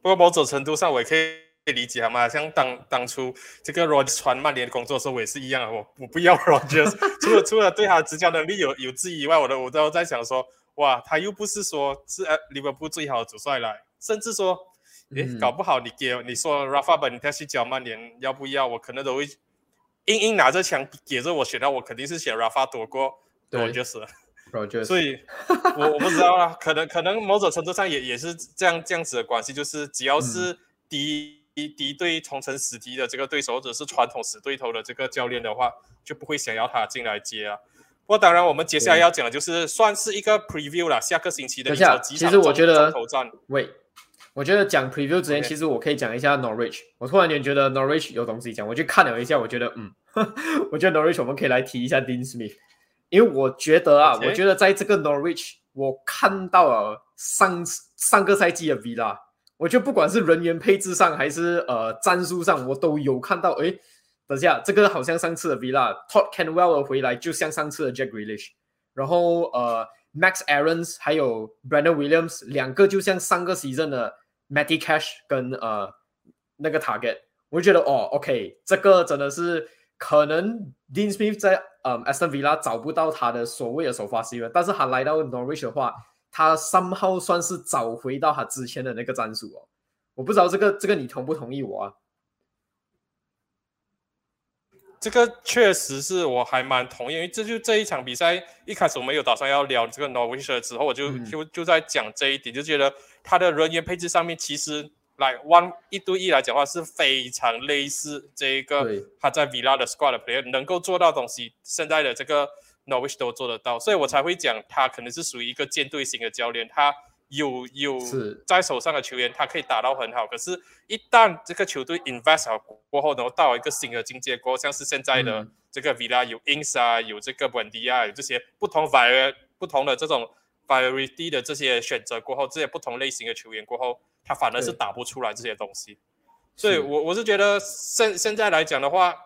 S1: 不过某种程度上，我也可以理解好吗。像当当初这个 Rogers 传曼联的工作的时候，我也是一样的，我我不要 Rogers，除了除了对他的执教能力有有质疑以外，我都我都在想说，哇，他又不是说是呃利物浦最好的主帅来，甚至说，诶，
S2: 嗯
S1: 搞不好你给你说 Rafa Benitez 去教曼联，要不要？我可能都会硬硬拿着枪给着我选，到我肯定是选 Rafa 躲过
S2: 对
S1: Rogers。
S2: Rogers，
S1: 所以，我我不知道啦，可能可能某种程度上也也是这样这样子的关系，就是只要是敌敌对同城死敌的这个对手，或者是传统死对头的这个教练的话，就不会想要他进来接啊。不过当然，我们接下来要讲的就是算是一个 preview 了，下个星期的
S2: 等一下其实我觉得
S1: 头战。
S2: 喂，我觉得讲 preview 之前其实我可以讲一下 Norwich。我突然间觉得 Norwich 有东西讲，我去看了一下，我觉得嗯，我觉得 Norwich 我们可以来提一下 Dean Smith，因为我觉得啊我觉得在这个 Norwich 我看到了上上个赛季的 Villa，我觉得不管是人员配置上还是呃战术上，我都有看到，诶，等下这个好像上次的 Villa，Todd Canwell 回来就像上次的 Jack Grealish。然后呃，Max Aaron's 还有 Brandon Williams 两个就像上个 season 的 Matty Cash 跟呃那个 Target，我觉得哦，OK，这个真的是可能 Dean Smith 在呃 Aston Villa 找不到他的所谓的首发 C 位，但是他来到 Norwich 的话，他 somehow 算是找回到他之前的那个战术哦。我不知道这个这个你同不同意我啊？
S1: 这个确实是我还蛮同意，因为这就这一场比赛一开始我们有打算要聊这个 Norwich 之后，我就就就在讲这一点，就觉得他的人员配置上面其实来 one 一对一来讲话是非常类似这一个他在 Villa 的 squad player 能够做到东西，现在的这个 Norwich 都做得到，所以我才会讲他可能是属于一个舰队型的教练，他。有有在手上的球员，他可以打到很好。可是，一旦这个球队 invest 好过后，然后到一个新的境界过后，像是现在的这个 Villa 有 Ins 啊，有这个本迪亚，有这些不同 var 不同的这种 variety 的这些选择过后，这些不同类型的球员过后，他反而是打不出来这些东西。所以，我我是觉得现现在来讲的话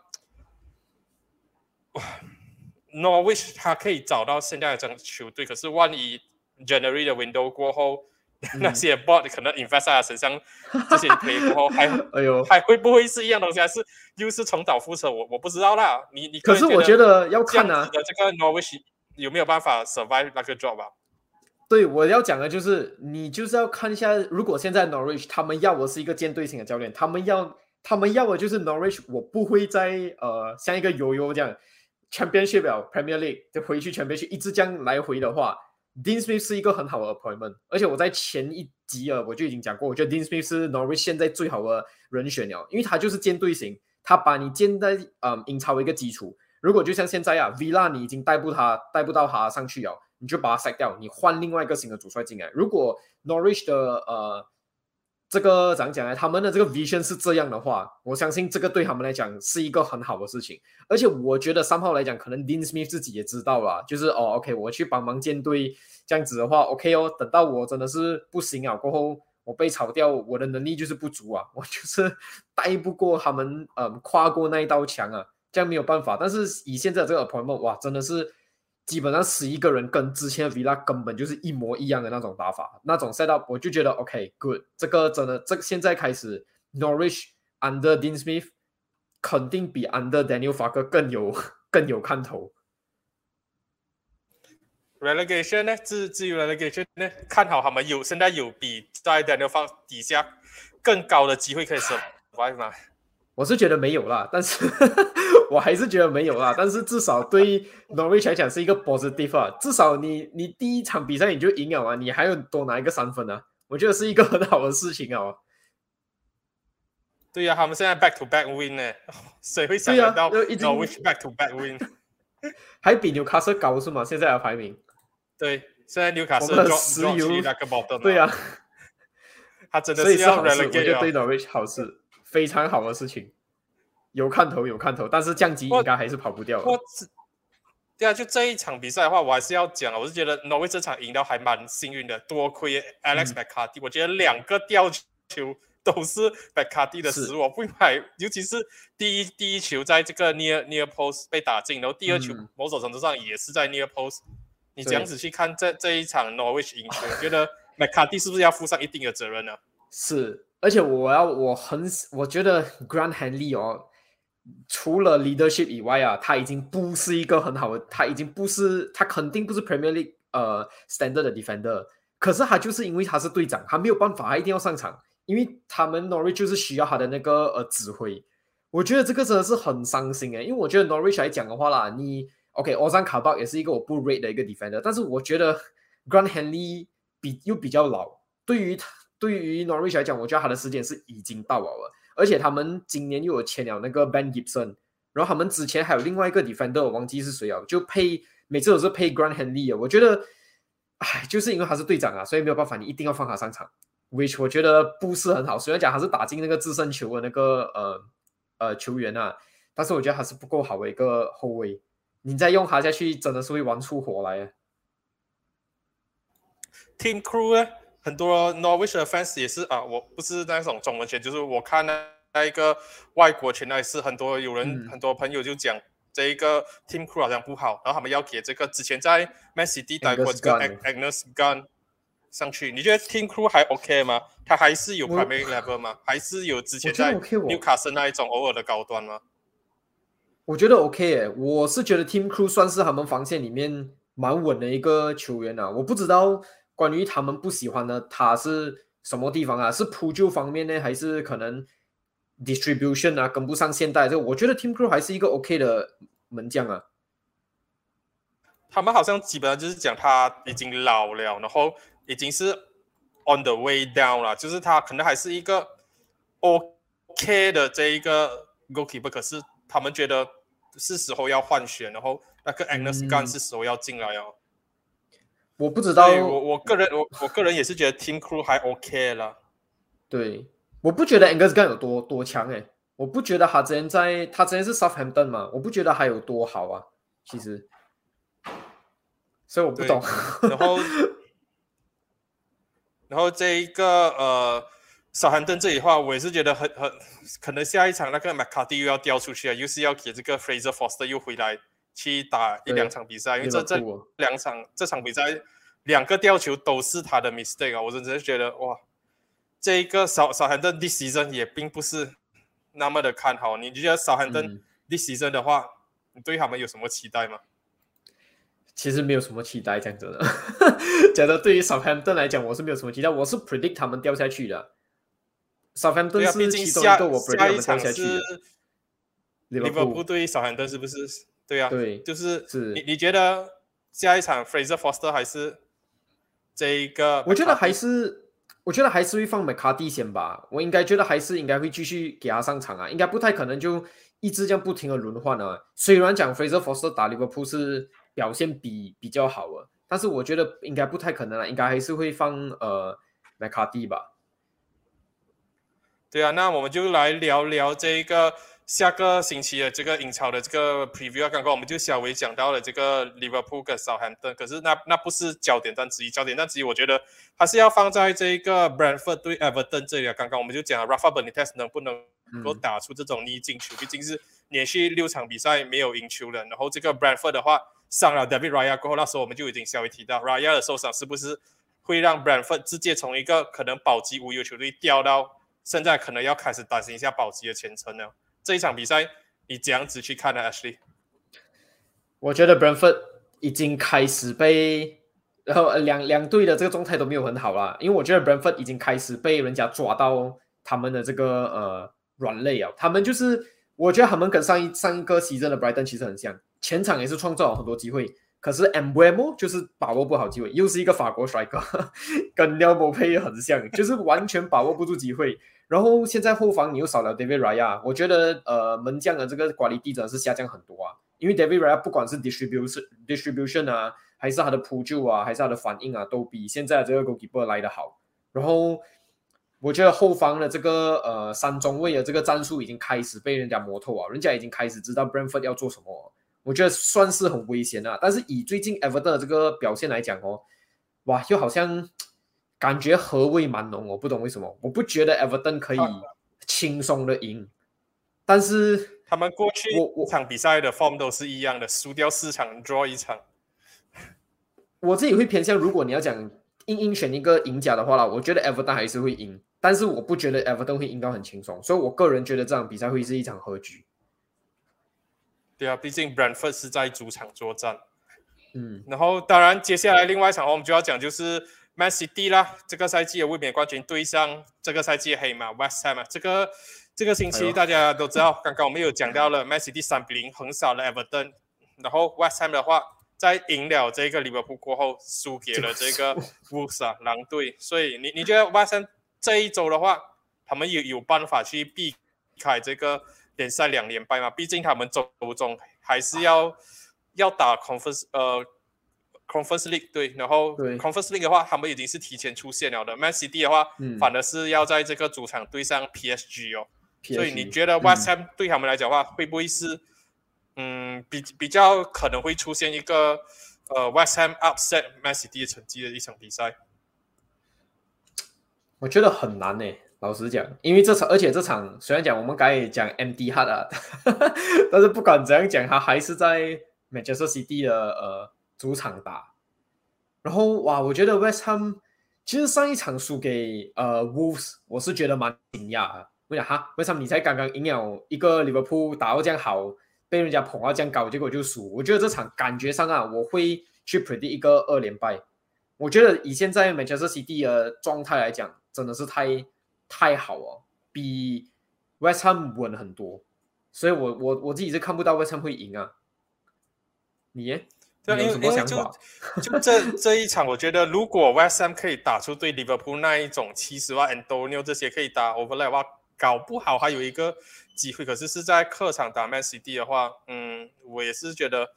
S1: ，Norwich 他可以找到现在的球队，可是万一。January 的 window 过后，那些 bot 可能 invest 在他身上，这些 play 过后还 哎呦，还会不会是一样东西？还是又是重蹈覆辙？我我不知道啦。你你
S2: 可是我觉得要看啊，
S1: 这个 Norwich 有没有办法 survive 那个 job 啊？
S2: 对，我要讲的就是，你就是要看一下，如果现在 Norwich 他们要我是一个舰队型的教练，他们要他们要的就是 Norwich，我不会再呃像一个悠悠这样 Championship Premier League 就回去 Championship 一直这样来回的话。Dean Smith 是一个很好的 appointment，而且我在前一集啊我就已经讲过，我觉得 Dean Smith 是 Norwich 现在最好的人选了，因为他就是舰队型，他把你建在嗯英超的一个基础。如果就像现在啊，Villa 你已经带不他带不到他上去了，你就把他 s 掉，你换另外一个新的主帅进来。如果 Norwich 的呃。这个怎样讲呢？他们的这个 vision 是这样的话，我相信这个对他们来讲是一个很好的事情。而且我觉得三号来讲，可能 Dean Smith 自己也知道了，就是哦，OK，我去帮忙建队这样子的话，OK 哦，等到我真的是不行啊，过后我被炒掉，我的能力就是不足啊，我就是带不过他们，嗯，跨过那一道墙啊，这样没有办法。但是以现在这个 appointment，哇，真的是。基本上十一个人跟之前的 Villa 根本就是一模一样的那种打法，那种 set up 我就觉得 OK good，这个真的这现在开始 Norwich under Dean Smith 肯定比 under Daniel Farker 更有更有看头。
S1: Relegation 呢？至至于 Relegation 呢？看好他们有现在有比在 Daniel Farker 底下更高的机会可以 survive 吗？
S2: 我是觉得没有啦，但是我还是觉得没有啦。但是至少对 Norwich 来讲是一个 positive 啊，至少你你第一场比赛你就赢了嘛，你还有多拿一个三分呢？我觉得是一个很好的事情啊。
S1: 对呀，他们现在 back to back win 呢，谁会想到 Norwich back to back win？
S2: 还比纽卡斯高是吗？现在的排名？
S1: 对，现在纽卡斯
S2: 石油
S1: 那个保
S2: 对呀，
S1: 他真的是要
S2: relegate，对 Norwich 好事。非常好的事情，有看头有看头，但是降级应该还是跑不掉。
S1: 我对啊，就这一场比赛的话，我还是要讲，我是觉得挪威这场赢到还蛮幸运的，多亏 Alex McCarthy，我觉得两个吊球都是 McCarthy 的失误，不买，尤其是第一第一球在这个 near near post 被打进，然后第二球某种程度上也是在 near post。你这样子去看这这一场 Norwich 赢球，我觉得 McCarthy 是不是要负上一定的责任呢？
S2: 是。而且我要我很我觉得 Grant Henley 哦，除了 leadership 以外啊，他已经不是一个很好的，他已经不是他肯定不是 Premier League 呃 standard 的 defender。可是他就是因为他是队长，他没有办法，他一定要上场，因为他们 Norwich 就是需要他的那个呃指挥。我觉得这个真的是很伤心诶，因为我觉得 Norwich 来讲的话啦，你 OK，奥山卡巴也是一个我不 rate 的一个 defender，但是我觉得 Grant Henley 比又比较老，对于他。对于 Norwich 来讲，我觉得他的时间是已经到了，而且他们今年又有签了那个 Ben Gibson，然后他们之前还有另外一个 defender，我忘记是谁啊，就配每次都是配 Grant Henley 啊。我觉得，唉，就是因为他是队长啊，所以没有办法，你一定要放他上场，which 我觉得不是很好。虽然讲他是打进那个制胜球的那个呃呃球员啊，但是我觉得还是不够好的一个后卫。你再用他下去，真的是会玩出火来。
S1: Team Crew 呢？很多 Norwich 的 fans 也是啊，我不是那种中文圈，就是我看那那一个外国圈，那也是很多有人很多朋友就讲这一个 Team Crew 好像不好，然后他们要给这个之前在 Man City 待过这个 Agnes Gun 上去，你觉得 Team Crew 还 OK 吗？他还是有 Premier Level 吗？还是有之前在 Newcastle 那一种偶尔的高端吗？
S2: 我觉得 OK 诶，我是觉得 Team Crew 算是他们防线里面蛮稳的一个球员啊，我不知道。关于他们不喜欢的，他是什么地方啊？是扑救方面呢，还是可能 distribution 啊跟不上现代？这我觉得 Tim Crew 还是一个 OK 的门将啊。
S1: 他们好像基本上就是讲他已经老了，然后已经是 on the way down 了，就是他可能还是一个 OK 的这一个 goalkeeper，可是他们觉得是时候要换血，然后那个 Agnes Gun 是时候要进来哦。
S2: 我不知道，
S1: 我我个人我我个人也是觉得 Team Crew 还 OK 啦。
S2: 对，我不觉得 Angus Gun 有多多强诶，我不觉得他之前在他之前是 Southampton 嘛，我不觉得他有多好啊，其实。所以我不懂。
S1: 然后，然后这一个呃，少寒顿这里的话，我也是觉得很很可能下一场那个 McCarthy 又要掉出去了，又是要给这个 Fraser Foster 又回来去打一两场比赛，因为这这两场这场比赛两个吊球都是他的 mistake 啊！我真的是觉得哇，这一个少少寒顿 this season 也并不是那么的看好。你觉得少寒顿 this season 的话，你对他们有什么期待吗？
S2: 其实没有什么期待，讲真的。假如对于 Southampton 来讲，我是没有什么期待，我是 predict 他们掉下去的。Southampton 是其中一个我 predict 他们掉下去的。
S1: Liverpool 对 Southampton 是不是？对啊，
S2: 对，
S1: 就是
S2: 是。
S1: 你你觉得下一场 Fraser Foster 还是这一个？
S2: 我觉得还是，我觉得还是会放 McCarthy 先吧。我应该觉得还是应该会继续给他上场啊，应该不太可能就一直这样不停的轮换啊。虽然讲 Fraser Foster 打 Liverpool 是。表现比比较好啊，但是我觉得应该不太可能了，应该还是会放呃麦卡蒂吧。
S1: 对啊，那我们就来聊聊这个下个星期的这个英超的这个 preview。刚刚我们就稍微讲到了这个 Liverpool 跟 Southampton，可是那那不是焦点战之一，焦点战之一我觉得还是要放在这个 Brentford 对 Everton 这里啊。刚刚我们就讲了 Rafa Benitez 能不能够打出这种逆境球，毕竟是连续六场比赛没有赢球了。然后这个 Brentford 的话。上了 David Raya 过后，那时候我们就已经稍微提到 Raya 的受伤是不是会让 Brentford 直接从一个可能保级无忧球队掉到现在可能要开始担心一下保级的前程呢？这一场比赛你怎样子去看呢，Ashley？
S2: 我觉得 Brentford 已经开始被，然后两两队的这个状态都没有很好啦，因为我觉得 Brentford 已经开始被人家抓到他们的这个呃软肋啊，他们就是我觉得他们跟上一上一个西镇的 Brighton 其实很像。前场也是创造了很多机会，可是 M B M 就是把握不好机会，又是一个法国帅哥，跟 n e l 配很像，就是完全把握不住机会。然后现在后防你又少了 David Raya，我觉得呃门将的这个管理地者是下降很多啊，因为 David Raya 不管是 distribution distribution 啊，还是他的扑救啊，还是他的反应啊，都比现在这个 goalkeeper 来的好。然后我觉得后方的这个呃三中卫的这个战术已经开始被人家摸透啊，人家已经开始知道 Brentford 要做什么。我觉得算是很危险啊，但是以最近 Everton 的这个表现来讲哦，哇，又好像感觉合味蛮浓，我不懂为什么，我不觉得 Everton 可以轻松的赢，但是
S1: 他们过去五场比赛的 form 都是一样的，输掉四场，draw 一场。
S2: 我自己会偏向，如果你要讲硬硬选一个赢家的话啦，我觉得 Everton 还是会赢，但是我不觉得 Everton 会赢到很轻松，所以我个人觉得这场比赛会是一场和局。
S1: 对啊，毕竟 Brentford 是在主场作战，
S2: 嗯，
S1: 然后当然接下来另外一场我们就要讲就是 Man City 啦，这个赛季的卫冕冠军对上这个赛季的黑马 West Ham 啊，这个这个星期大家都知道，刚刚我们有讲到了 Man City 三比零横扫了 Everton，然后 West Ham 的话在赢了这个利物浦过后输给了这个 Wolves 啊狼队，所以你你觉得 West Ham 这一周的话，他们有有办法去避开这个？联赛两连败嘛，毕竟他们周中还是要要打 Conference 呃 Conference League 对，然后 Conference League 的话，他们已经是提前出线了的。Man City 的话，反而是要在这个主场对上 PSG 哦。所以你觉得 West Ham 对他们来讲的话，会不会是嗯比比较可能会出现一个呃 West Ham upset Man City 的成绩的一场比赛？
S2: 我觉得很难呢。老实讲，因为这场，而且这场虽然讲我们刚才讲 MD 哈的，但是不管怎样讲，他还是在 Manchester City 的呃主场打。然后哇，我觉得 West Ham 其实上一场输给呃 Wolves，我是觉得蛮惊讶的。我讲哈，为什么你才刚刚赢了一个 Liverpool 打到这样好，被人家捧到这样高，结果就输？我觉得这场感觉上啊，我会去 predict 一个二连败。我觉得以现在 Manchester City 的状态来讲。真的是太太好哦，比 West Ham 稳很多，所以我我我自己是看不到 West Ham 会赢啊。你耶？
S1: 对，因为因为就就这这一场，我觉得如果 West Ham 可以打出对 Liverpool 那一种七十万 Antonio 这些可以打 Overlap 的话，搞不好还有一个机会。可是是在客场打 Man City 的话，嗯，我也是觉得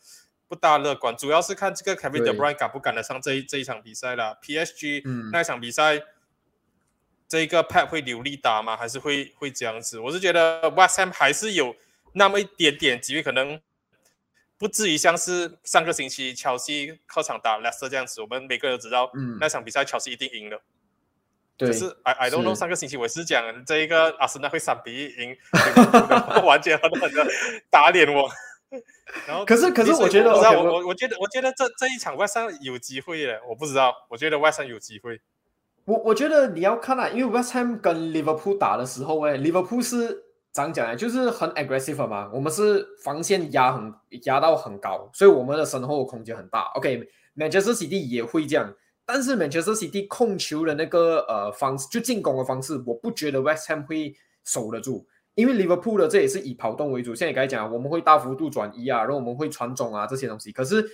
S1: 不大乐观。主要是看这个 Kevin De Bruyne 赶不赶得上这一这一场比赛了。PSG 那一场比赛，这一个 Pep 会流力打吗？还是会会这样子？我是觉得 West Ham 还是有那么一点点机会，可能。不至于像是上个星期切尔西客场打莱斯特这样子，我们每个人都知道，嗯，那场比赛切尔西一定赢了。
S2: 对，
S1: 是 I I don't know 上个星期我是讲这一个阿森纳会三比一赢，完全狠狠的打脸我。然后，
S2: 可是可是我觉得，
S1: 我我我觉得我觉得这这一场外伤有机会耶，我不知道，我觉得外伤有机会。
S2: 我我觉得你要看啊，因为 West Ham 跟 Liverpool 打的时候，哎，Liverpool 是怎。样讲呢，就是很 aggressive 嘛，我们是防线压很压到很高，所以我们的身后空间很大。OK，Manchester City 也会这样，但是 Manchester City 控球的那个呃方式，就进攻的方式，我不觉得 West Ham 会守得住，因为 Liverpool 的这也是以跑动为主。现在刚才讲，我们会大幅度转移啊，然后我们会传中啊这些东西。可是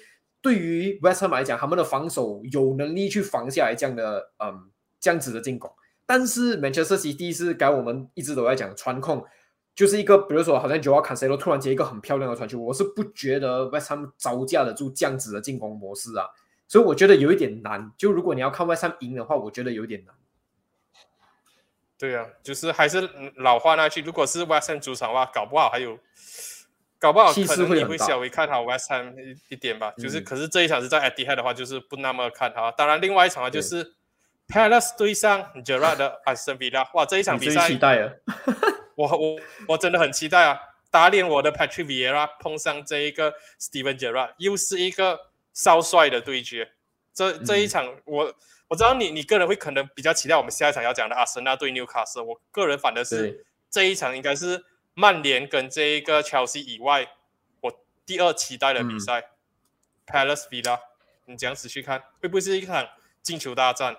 S2: 对于 West Ham 来讲，他们的防守有能力去防下来这样的嗯这样子的进攻，但是 Manchester City 是该我们一直都在讲传控。就是一个，比如说，好像 Joao Cancelo 突然接一个很漂亮的传球，我是不觉得 West Ham 招架得住这样子的进攻模式啊，所以我觉得有一点难。就如果你要看 West Ham 赢的话，我觉得有点难。
S1: 对啊，就是还是老话那句，如果是 West Ham 主场的话，搞不好还有，搞不好可能你会稍微看好 West Ham 一点吧。就是，可是这一场是在 Etihad 的话，就是不那么看好。当然，另外一场啊，就是 Palace 对上 Gerrard 的 Aston Villa，哇，这一场比赛
S2: 期待啊！
S1: 我我我真的很期待啊！打脸我的 Patrick Vieira 碰上这一个 Steven Gerrard，又是一个少帅的对决。这这一场，我我知道你你个人会可能比较期待我们下一场要讲的阿森纳对纽卡斯。我个人反的是这一场应该是曼联跟这一个 Chelsea 以外，我第二期待的比赛。Palace Villa，你这样子去看，会不会是一场进球大战？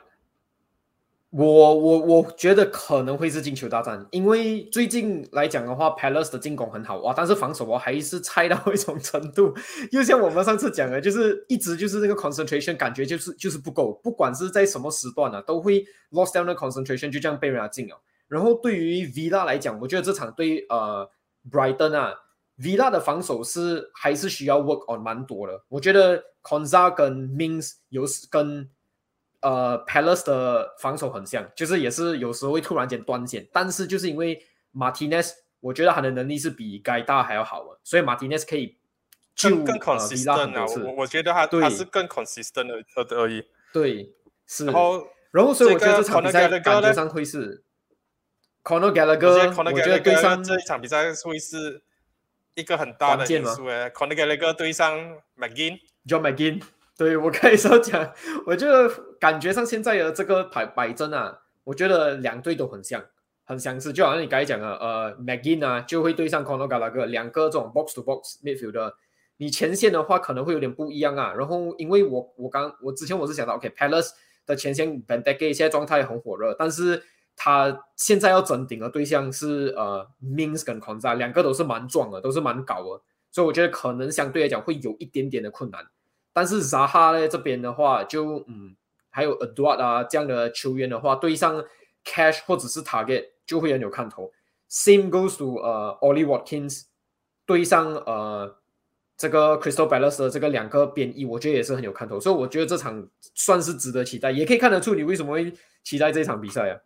S2: 我我我觉得可能会是进球大战，因为最近来讲的话，Palace 的进攻很好哇，但是防守我还是猜到一种程度，又像我们上次讲的，就是一直就是这个 concentration 感觉就是就是不够，不管是在什么时段呢，都会 lost down the concentration，就这样被人家进了。然后对于 Villa 来讲，我觉得这场对呃 Brighton 啊，Villa 的防守是还是需要 work on 蛮多的。我觉得 Konza 跟 Mings 有跟呃，Palace 的防守很像，就是也是有时候会突然间断线，但是就是因为 Martinez，我觉得他的能力是比该大还要好的，所以 Martinez 可以
S1: 更更 consistent 啊，我我觉得他他是更 consistent 的而已。
S2: 对，是。
S1: 然后，
S2: 然后所以我觉得这场比赛感觉上会是 Conor Gallagher，我觉得对上
S1: 这一场比赛会是一个很大的因素诶，Conor Gallagher 对上 McGinn，John
S2: McGinn。对我可以说讲，我就感觉上现在的这个摆摆阵啊，我觉得两队都很像，很相似。就好像你刚才讲的，呃，McGinn 啊，就会对上 c o n o g a l a g 两个这种 box to box midfield 的。你前线的话可能会有点不一样啊。然后因为我我刚我之前我是想到，OK，Palace 的前线 b e n d e g a 现在状态很火热，但是他现在要整顶的对象是呃 Mins 跟 Conza，两个都是蛮壮的，都是蛮高的，所以我觉得可能相对来讲会有一点点的困难。但是扎哈呢这边的话，就嗯，还有 Adward 啊这样的球员的话，对上 Cash 或者是 Target 就会很有看头。Same goes to 呃 Ollie Watkins 对上呃这个 Crystal Palace 的这个两个边翼，我觉得也是很有看头。所以我觉得这场算是值得期待，也可以看得出你为什么会期待这场比赛啊？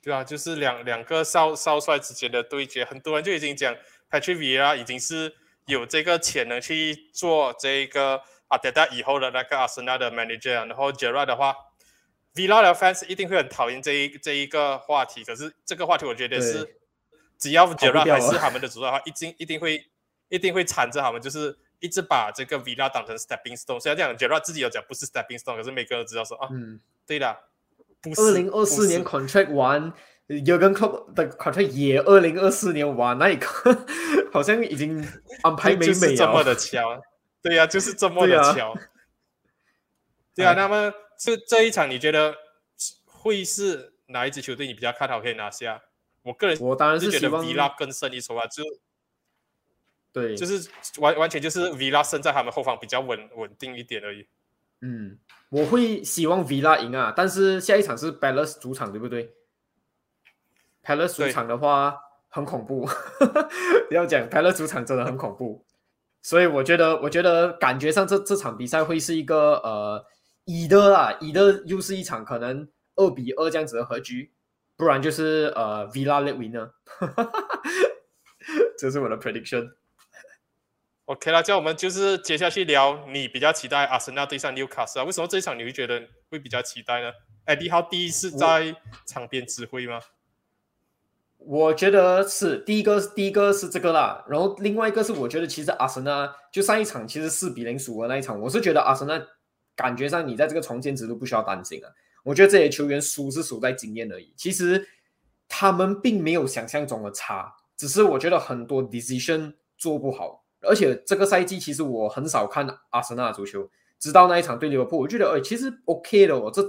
S1: 对啊，就是两两个少少帅之间的对决，很多人就已经讲 Patrick Vieira 已经是。有这个潜能去做这个阿德达以后的那个阿森纳的 manager，然后 Gerard 的话，Villa 的 fans 一定会很讨厌这一这一个话题。可是这个话题我觉得是，只要 Gerard 还是他们的主的话，一定一定会一定会缠着他们，就是一直把这个 Villa 当成 stepping stone。虽然这样 Gerard 自己有讲不是 stepping stone，可是每个人都知道说啊，嗯对的，不是。
S2: 二零二四年 contract 完。有跟 club 的 contract 也二零二四年玩，那一个 好像已经安排美美
S1: 这么的巧，对呀，就是这么的巧。对啊，那么这这一场你觉得会是哪一支球队你比较看好可以拿下？我个人
S2: 我当然
S1: 是觉得
S2: 是希望
S1: Villa 更胜一筹啊，就
S2: 对，
S1: 就是完完全就是 Villa 胜在他们后方比较稳稳定一点而已。
S2: 嗯，我会希望 Villa 赢啊，但是下一场是 b a l a c e 主场，对不对？Palace 主场的话很恐怖，不 要讲 Palace 主场真的很恐怖，所以我觉得，我觉得感觉上这这场比赛会是一个呃以的啦，以的又是一场可能二比二这样子的和局，不然就是呃 Villa let winner，这是我的 prediction。
S1: OK 啦，这样我们就是接下去聊你比较期待阿森纳对上纽卡斯啊？为什么这一场你会觉得会比较期待呢？艾迪豪第一次在场边指挥吗？
S2: 我觉得是第一个，是第一个是这个啦，然后另外一个是我觉得其实阿森纳就上一场其实四比零输的那一场，我是觉得阿森纳感觉上你在这个重建之路不需要担心啊。我觉得这些球员输是输在经验而已，其实他们并没有想象中的差，只是我觉得很多 decision 做不好，而且这个赛季其实我很少看阿森纳足球，直到那一场对利物浦，我觉得哎其实 OK 的哦，这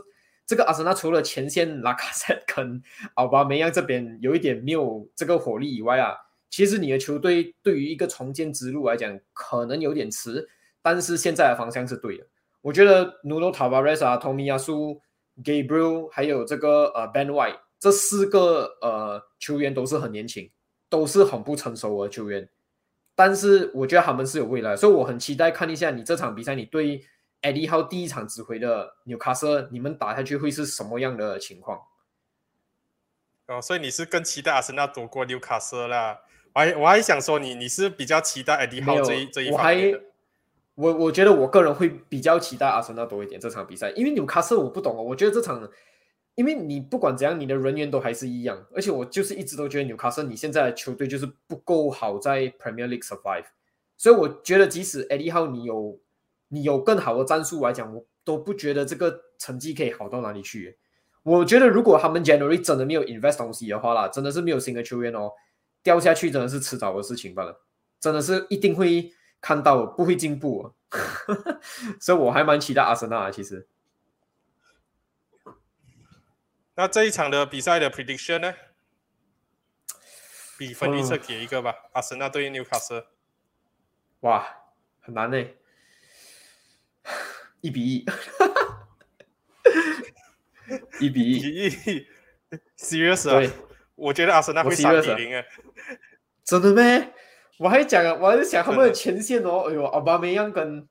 S2: 这个阿森纳除了前线拉卡塞跟奥巴梅扬这边有一点没有这个火力以外啊，其实你的球队对于一个重建之路来讲可能有点迟，但是现在的方向是对的。我觉得 Nuno Tavares 啊、Tommy Yasu、Gabriel 还有这个呃 Ben White 这四个呃球员都是很年轻，都是很不成熟的球员，但是我觉得他们是有未来，所以我很期待看一下你这场比赛你对。艾迪号第一场指挥的纽卡斯，你们打下去会是什么样的情况？
S1: 哦，所以你是更期待阿森纳夺过纽卡斯啦？我还我还想说你你是比较期待艾迪
S2: 没有
S1: 豪这一这一
S2: 我还
S1: 方面的。
S2: 我我觉得我个人会比较期待阿森纳多一点这场比赛，因为纽卡斯我不懂哦，我觉得这场，因为你不管怎样，你的人员都还是一样，而且我就是一直都觉得纽卡斯你现在的球队就是不够好在 Premier League survive，所以我觉得即使艾迪号你有你有更好的战术来讲，我都不觉得这个成绩可以好到哪里去。我觉得如果他们 January 真的没有 invest 东西的话啦，真的是没有新的球员哦，掉下去真的是迟早的事情罢了，真的是一定会看到不会进步、哦，所以我还蛮期待阿森纳的。其实
S1: 那这一场的比赛的 prediction 呢？比分预测给一个吧，阿森纳对纽卡斯。
S2: 哇，很难呢，一比一，一比一，
S1: 一 serious 啊？
S2: 对，
S1: 我觉得阿森纳会三比零啊。
S2: 真的咩？我还讲啊，我还在想他们的前线哦，哎呦，奥巴梅扬跟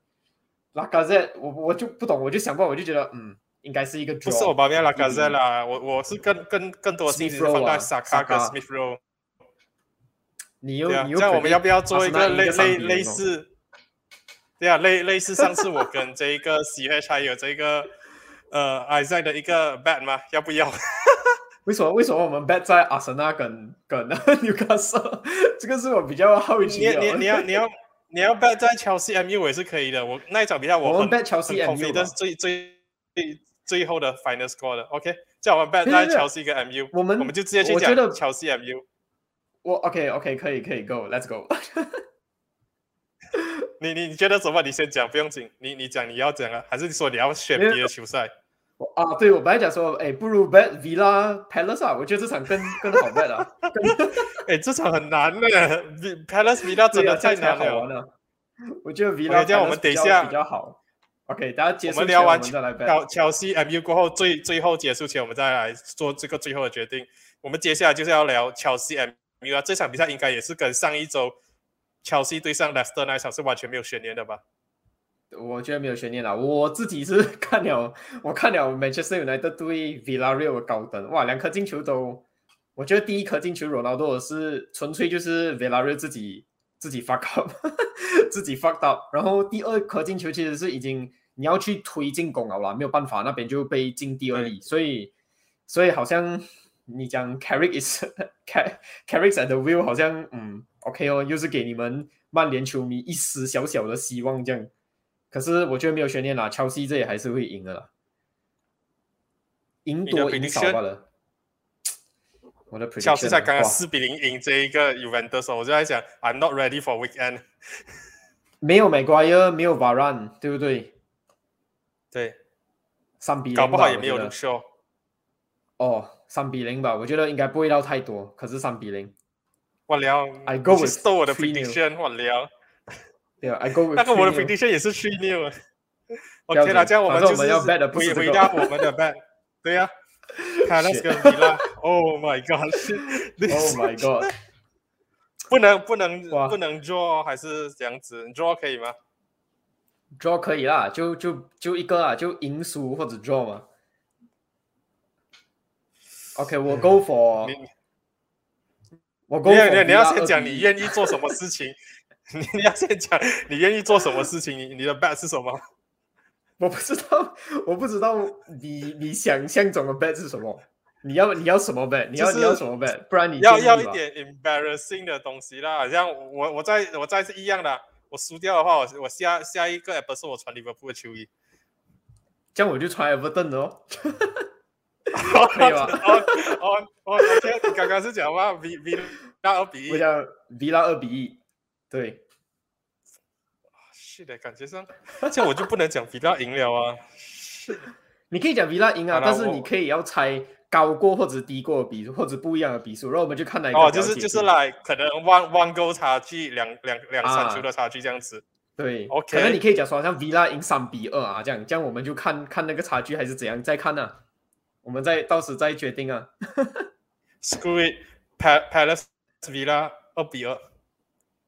S2: 拉卡泽，我我就不懂，我就想不到，我就觉得嗯，应该是一个
S1: 不是我巴梅拉卡泽啦，我我是更更更多心
S2: Rowe
S1: 放在
S2: 啊
S1: 萨卡跟 Smith Rowe。
S2: 你又你又
S1: 这样我们要不要做一个类
S2: 阿森纳赢个3比0
S1: 类类
S2: 哦。
S1: 似？对啊，类类似上次我跟这一个 CH 还有这个呃 Isaac 的一个 bet 吗？要不要？
S2: 为什么为什么我们 bet 在阿森纳跟跟纽卡斯？这个是我比较好奇的。
S1: 你你要你要你要 bet 在 Chelsea MU 也是可以的。我那一场比赛
S2: 我们
S1: 很
S2: bet Chelsea
S1: 很
S2: MU 吧
S1: confident 最最最最后的 final score 的。OK，叫我们 bet 在
S2: 没有没有
S1: Chelsea 跟 MU，
S2: 我们
S1: 我们就直接去讲
S2: 我觉得
S1: Chelsea MU。
S2: 我 OK OK 可以可以 Go，Let's go。
S1: 你你你觉得什么？你先讲，不用紧。你你讲你要讲啊，还是说你要选别的球赛？
S2: 我啊，对我本来讲说，哎，不如 bet Villa Palace 啊，我觉得这场更更好 bet 啊，
S1: 哎，这场很难的，Palace Villa 真的太难了。
S2: 了。我觉得 Villa
S1: 这样我们等一下
S2: 比较好。OK，大家结
S1: 我
S2: 束我
S1: 们聊完。乔乔西 MU 过后，最最后结束前，我们再来做这个最后的决定。我们接下来就是要聊乔西 MU 啊，这场比赛应该也是跟上一周乔西对上 Leicester 那一场是完全没有悬念的吧？
S2: 我觉得没有悬念了，我自己是 看了，我看了 Manchester United 对 Villarreal 的高登，哇，两颗进球都，我觉得第一颗进球 Ronaldo 是纯粹就是 Villarreal 自己自己 fuck up，自己 fuck up，然后第二颗进球其实是已经你要去推进攻了啦，没有办法，那边就被进第二粒，所以所以好像你讲 Carrick is Carrick at the wheel 好像嗯 OK 哦，又是给你们曼联球迷一丝小小的希望这样。可是我觉得没有悬念啦，乔西这也还是会赢的啦，赢多赢少？罢了。我的
S1: 乔西才刚刚四比零赢这一个 Juventus，我就在想，I'm not ready for weekend。
S2: 没有 Maguire，没有 Varane，对不对？
S1: 对，
S2: 三比零，
S1: 搞不好也没有 Luke Shaw。
S2: 哦，三比零吧，我觉得应该不会到太多，可是三比零。
S1: 我聊
S2: I go with
S1: 搜我的 prediction，我聊
S2: 对啊，I go with
S1: 那个我的 prediction 也是 three OK 啦，这样我们就是回回答我们的 bet，对呀、看 Let's 跟 Villa。Oh my
S2: God！Oh my god！
S1: 不能不能不能 draw 还是这样子？draw 可以吗
S2: ？draw 可以啦，就就就一个啊，就赢输或者 draw 嘛。OK，我 go for
S1: 你
S2: 我 go
S1: 你你你要先讲
S2: 2比1
S1: 你愿意做什么事情，你 你要先讲你愿意做什么事情，你你的 bet 是什么？
S2: 我不知道，我不知道你你想象中的 bet 是什么？你要你要什么 bet？你要、
S1: 就是
S2: 你要什么 bet？不然你
S1: 要要一点 embarrassing 的东西啦，好像我我再我再是一样的，我输掉的话，我我下下一个 episode 我穿 Liverpool 的球衣，
S2: 这样我就穿 Everton 了哦。
S1: 可
S2: 以吗
S1: 哦哦哦，OK，你刚刚是讲话 V V 那二比一，
S2: 我讲 Villa 二比一，对，
S1: 是的，感觉上这样我就不能讲 V 那赢了啊。
S2: 你可以讲 Villa 赢啊，但是你可以要猜高过或者低过的比数，或者不一样的比数，然后我们就看哪一个
S1: 哦，就是就是来可能 one one goal 差距，两两两三球的差距这样子。
S2: 对
S1: OK
S2: 可能你可以讲说好像 Villa 赢三比二啊，这样这样我们就看看那个差距还是怎样再看呢、啊，我们再到时再决定啊。
S1: Screw it，Pa- Palace Villa 二比二。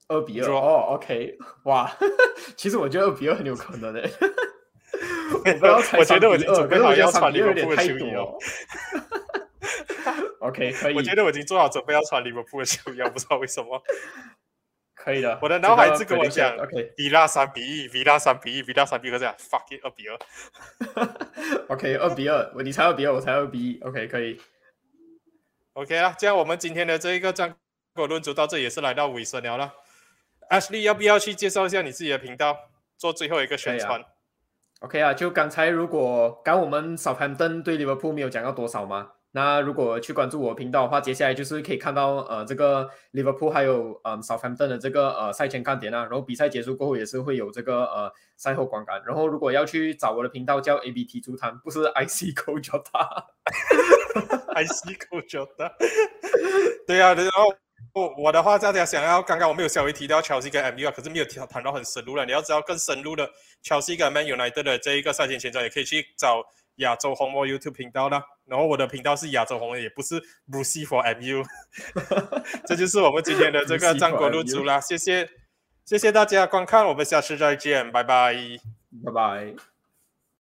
S2: 二比二哦，OK，哇，其实我觉得二比二很有可能的。我不要
S1: 我觉得我
S2: 3比2
S1: 已经准备好要穿
S2: 利物
S1: 浦的球衣哦
S2: 多。OK，可以，
S1: 我觉得我已经做好准备要穿 Liverpool 的球衣，我不知道为什么。
S2: 可以的。
S1: 我的脑海
S2: 这个
S1: 是跟我讲
S2: OK
S1: Villa 三比一，Villa 三比一，Villa 三比一，我这样 fuck it 二比二。
S2: OK，二比二，我你才二比二，我才二比一，OK，可以。
S1: OK 啦，这样我们今天的这一个战果论足到这里也是来到尾声了啦。Ashley 要不要去介绍一下你自己的频道，做最后一个宣传
S2: ？OK 啊，就刚才如果刚我们 Southampton 对 Liverpool 没有讲到多少嘛，那如果去关注我频道的话，接下来就是可以看到呃这个 Liverpool 还有呃 Southampton 的这个呃赛前看点啊，然后比赛结束过后也是会有这个呃赛后观感，然后如果要去找我的频道叫 ABT 足坛，不是 IC Co Jota。
S1: IC 口酒的，对啊，然后我我的话，大家想要，刚刚我们有稍微提到 Chelsea 跟 MU 啊，可是没有提谈到很深入了。你要知道更深入的 Chelsea 跟 Man United 的这一个赛前前瞻，也可以去找亚洲红魔 YouTube 频道啦。然后我的频道是亚洲红，也不是 Brucey for MU。这就是我们今天的这个战国路族啦，谢谢谢谢大家观看，我们下次再见，拜拜。
S2: 拜拜。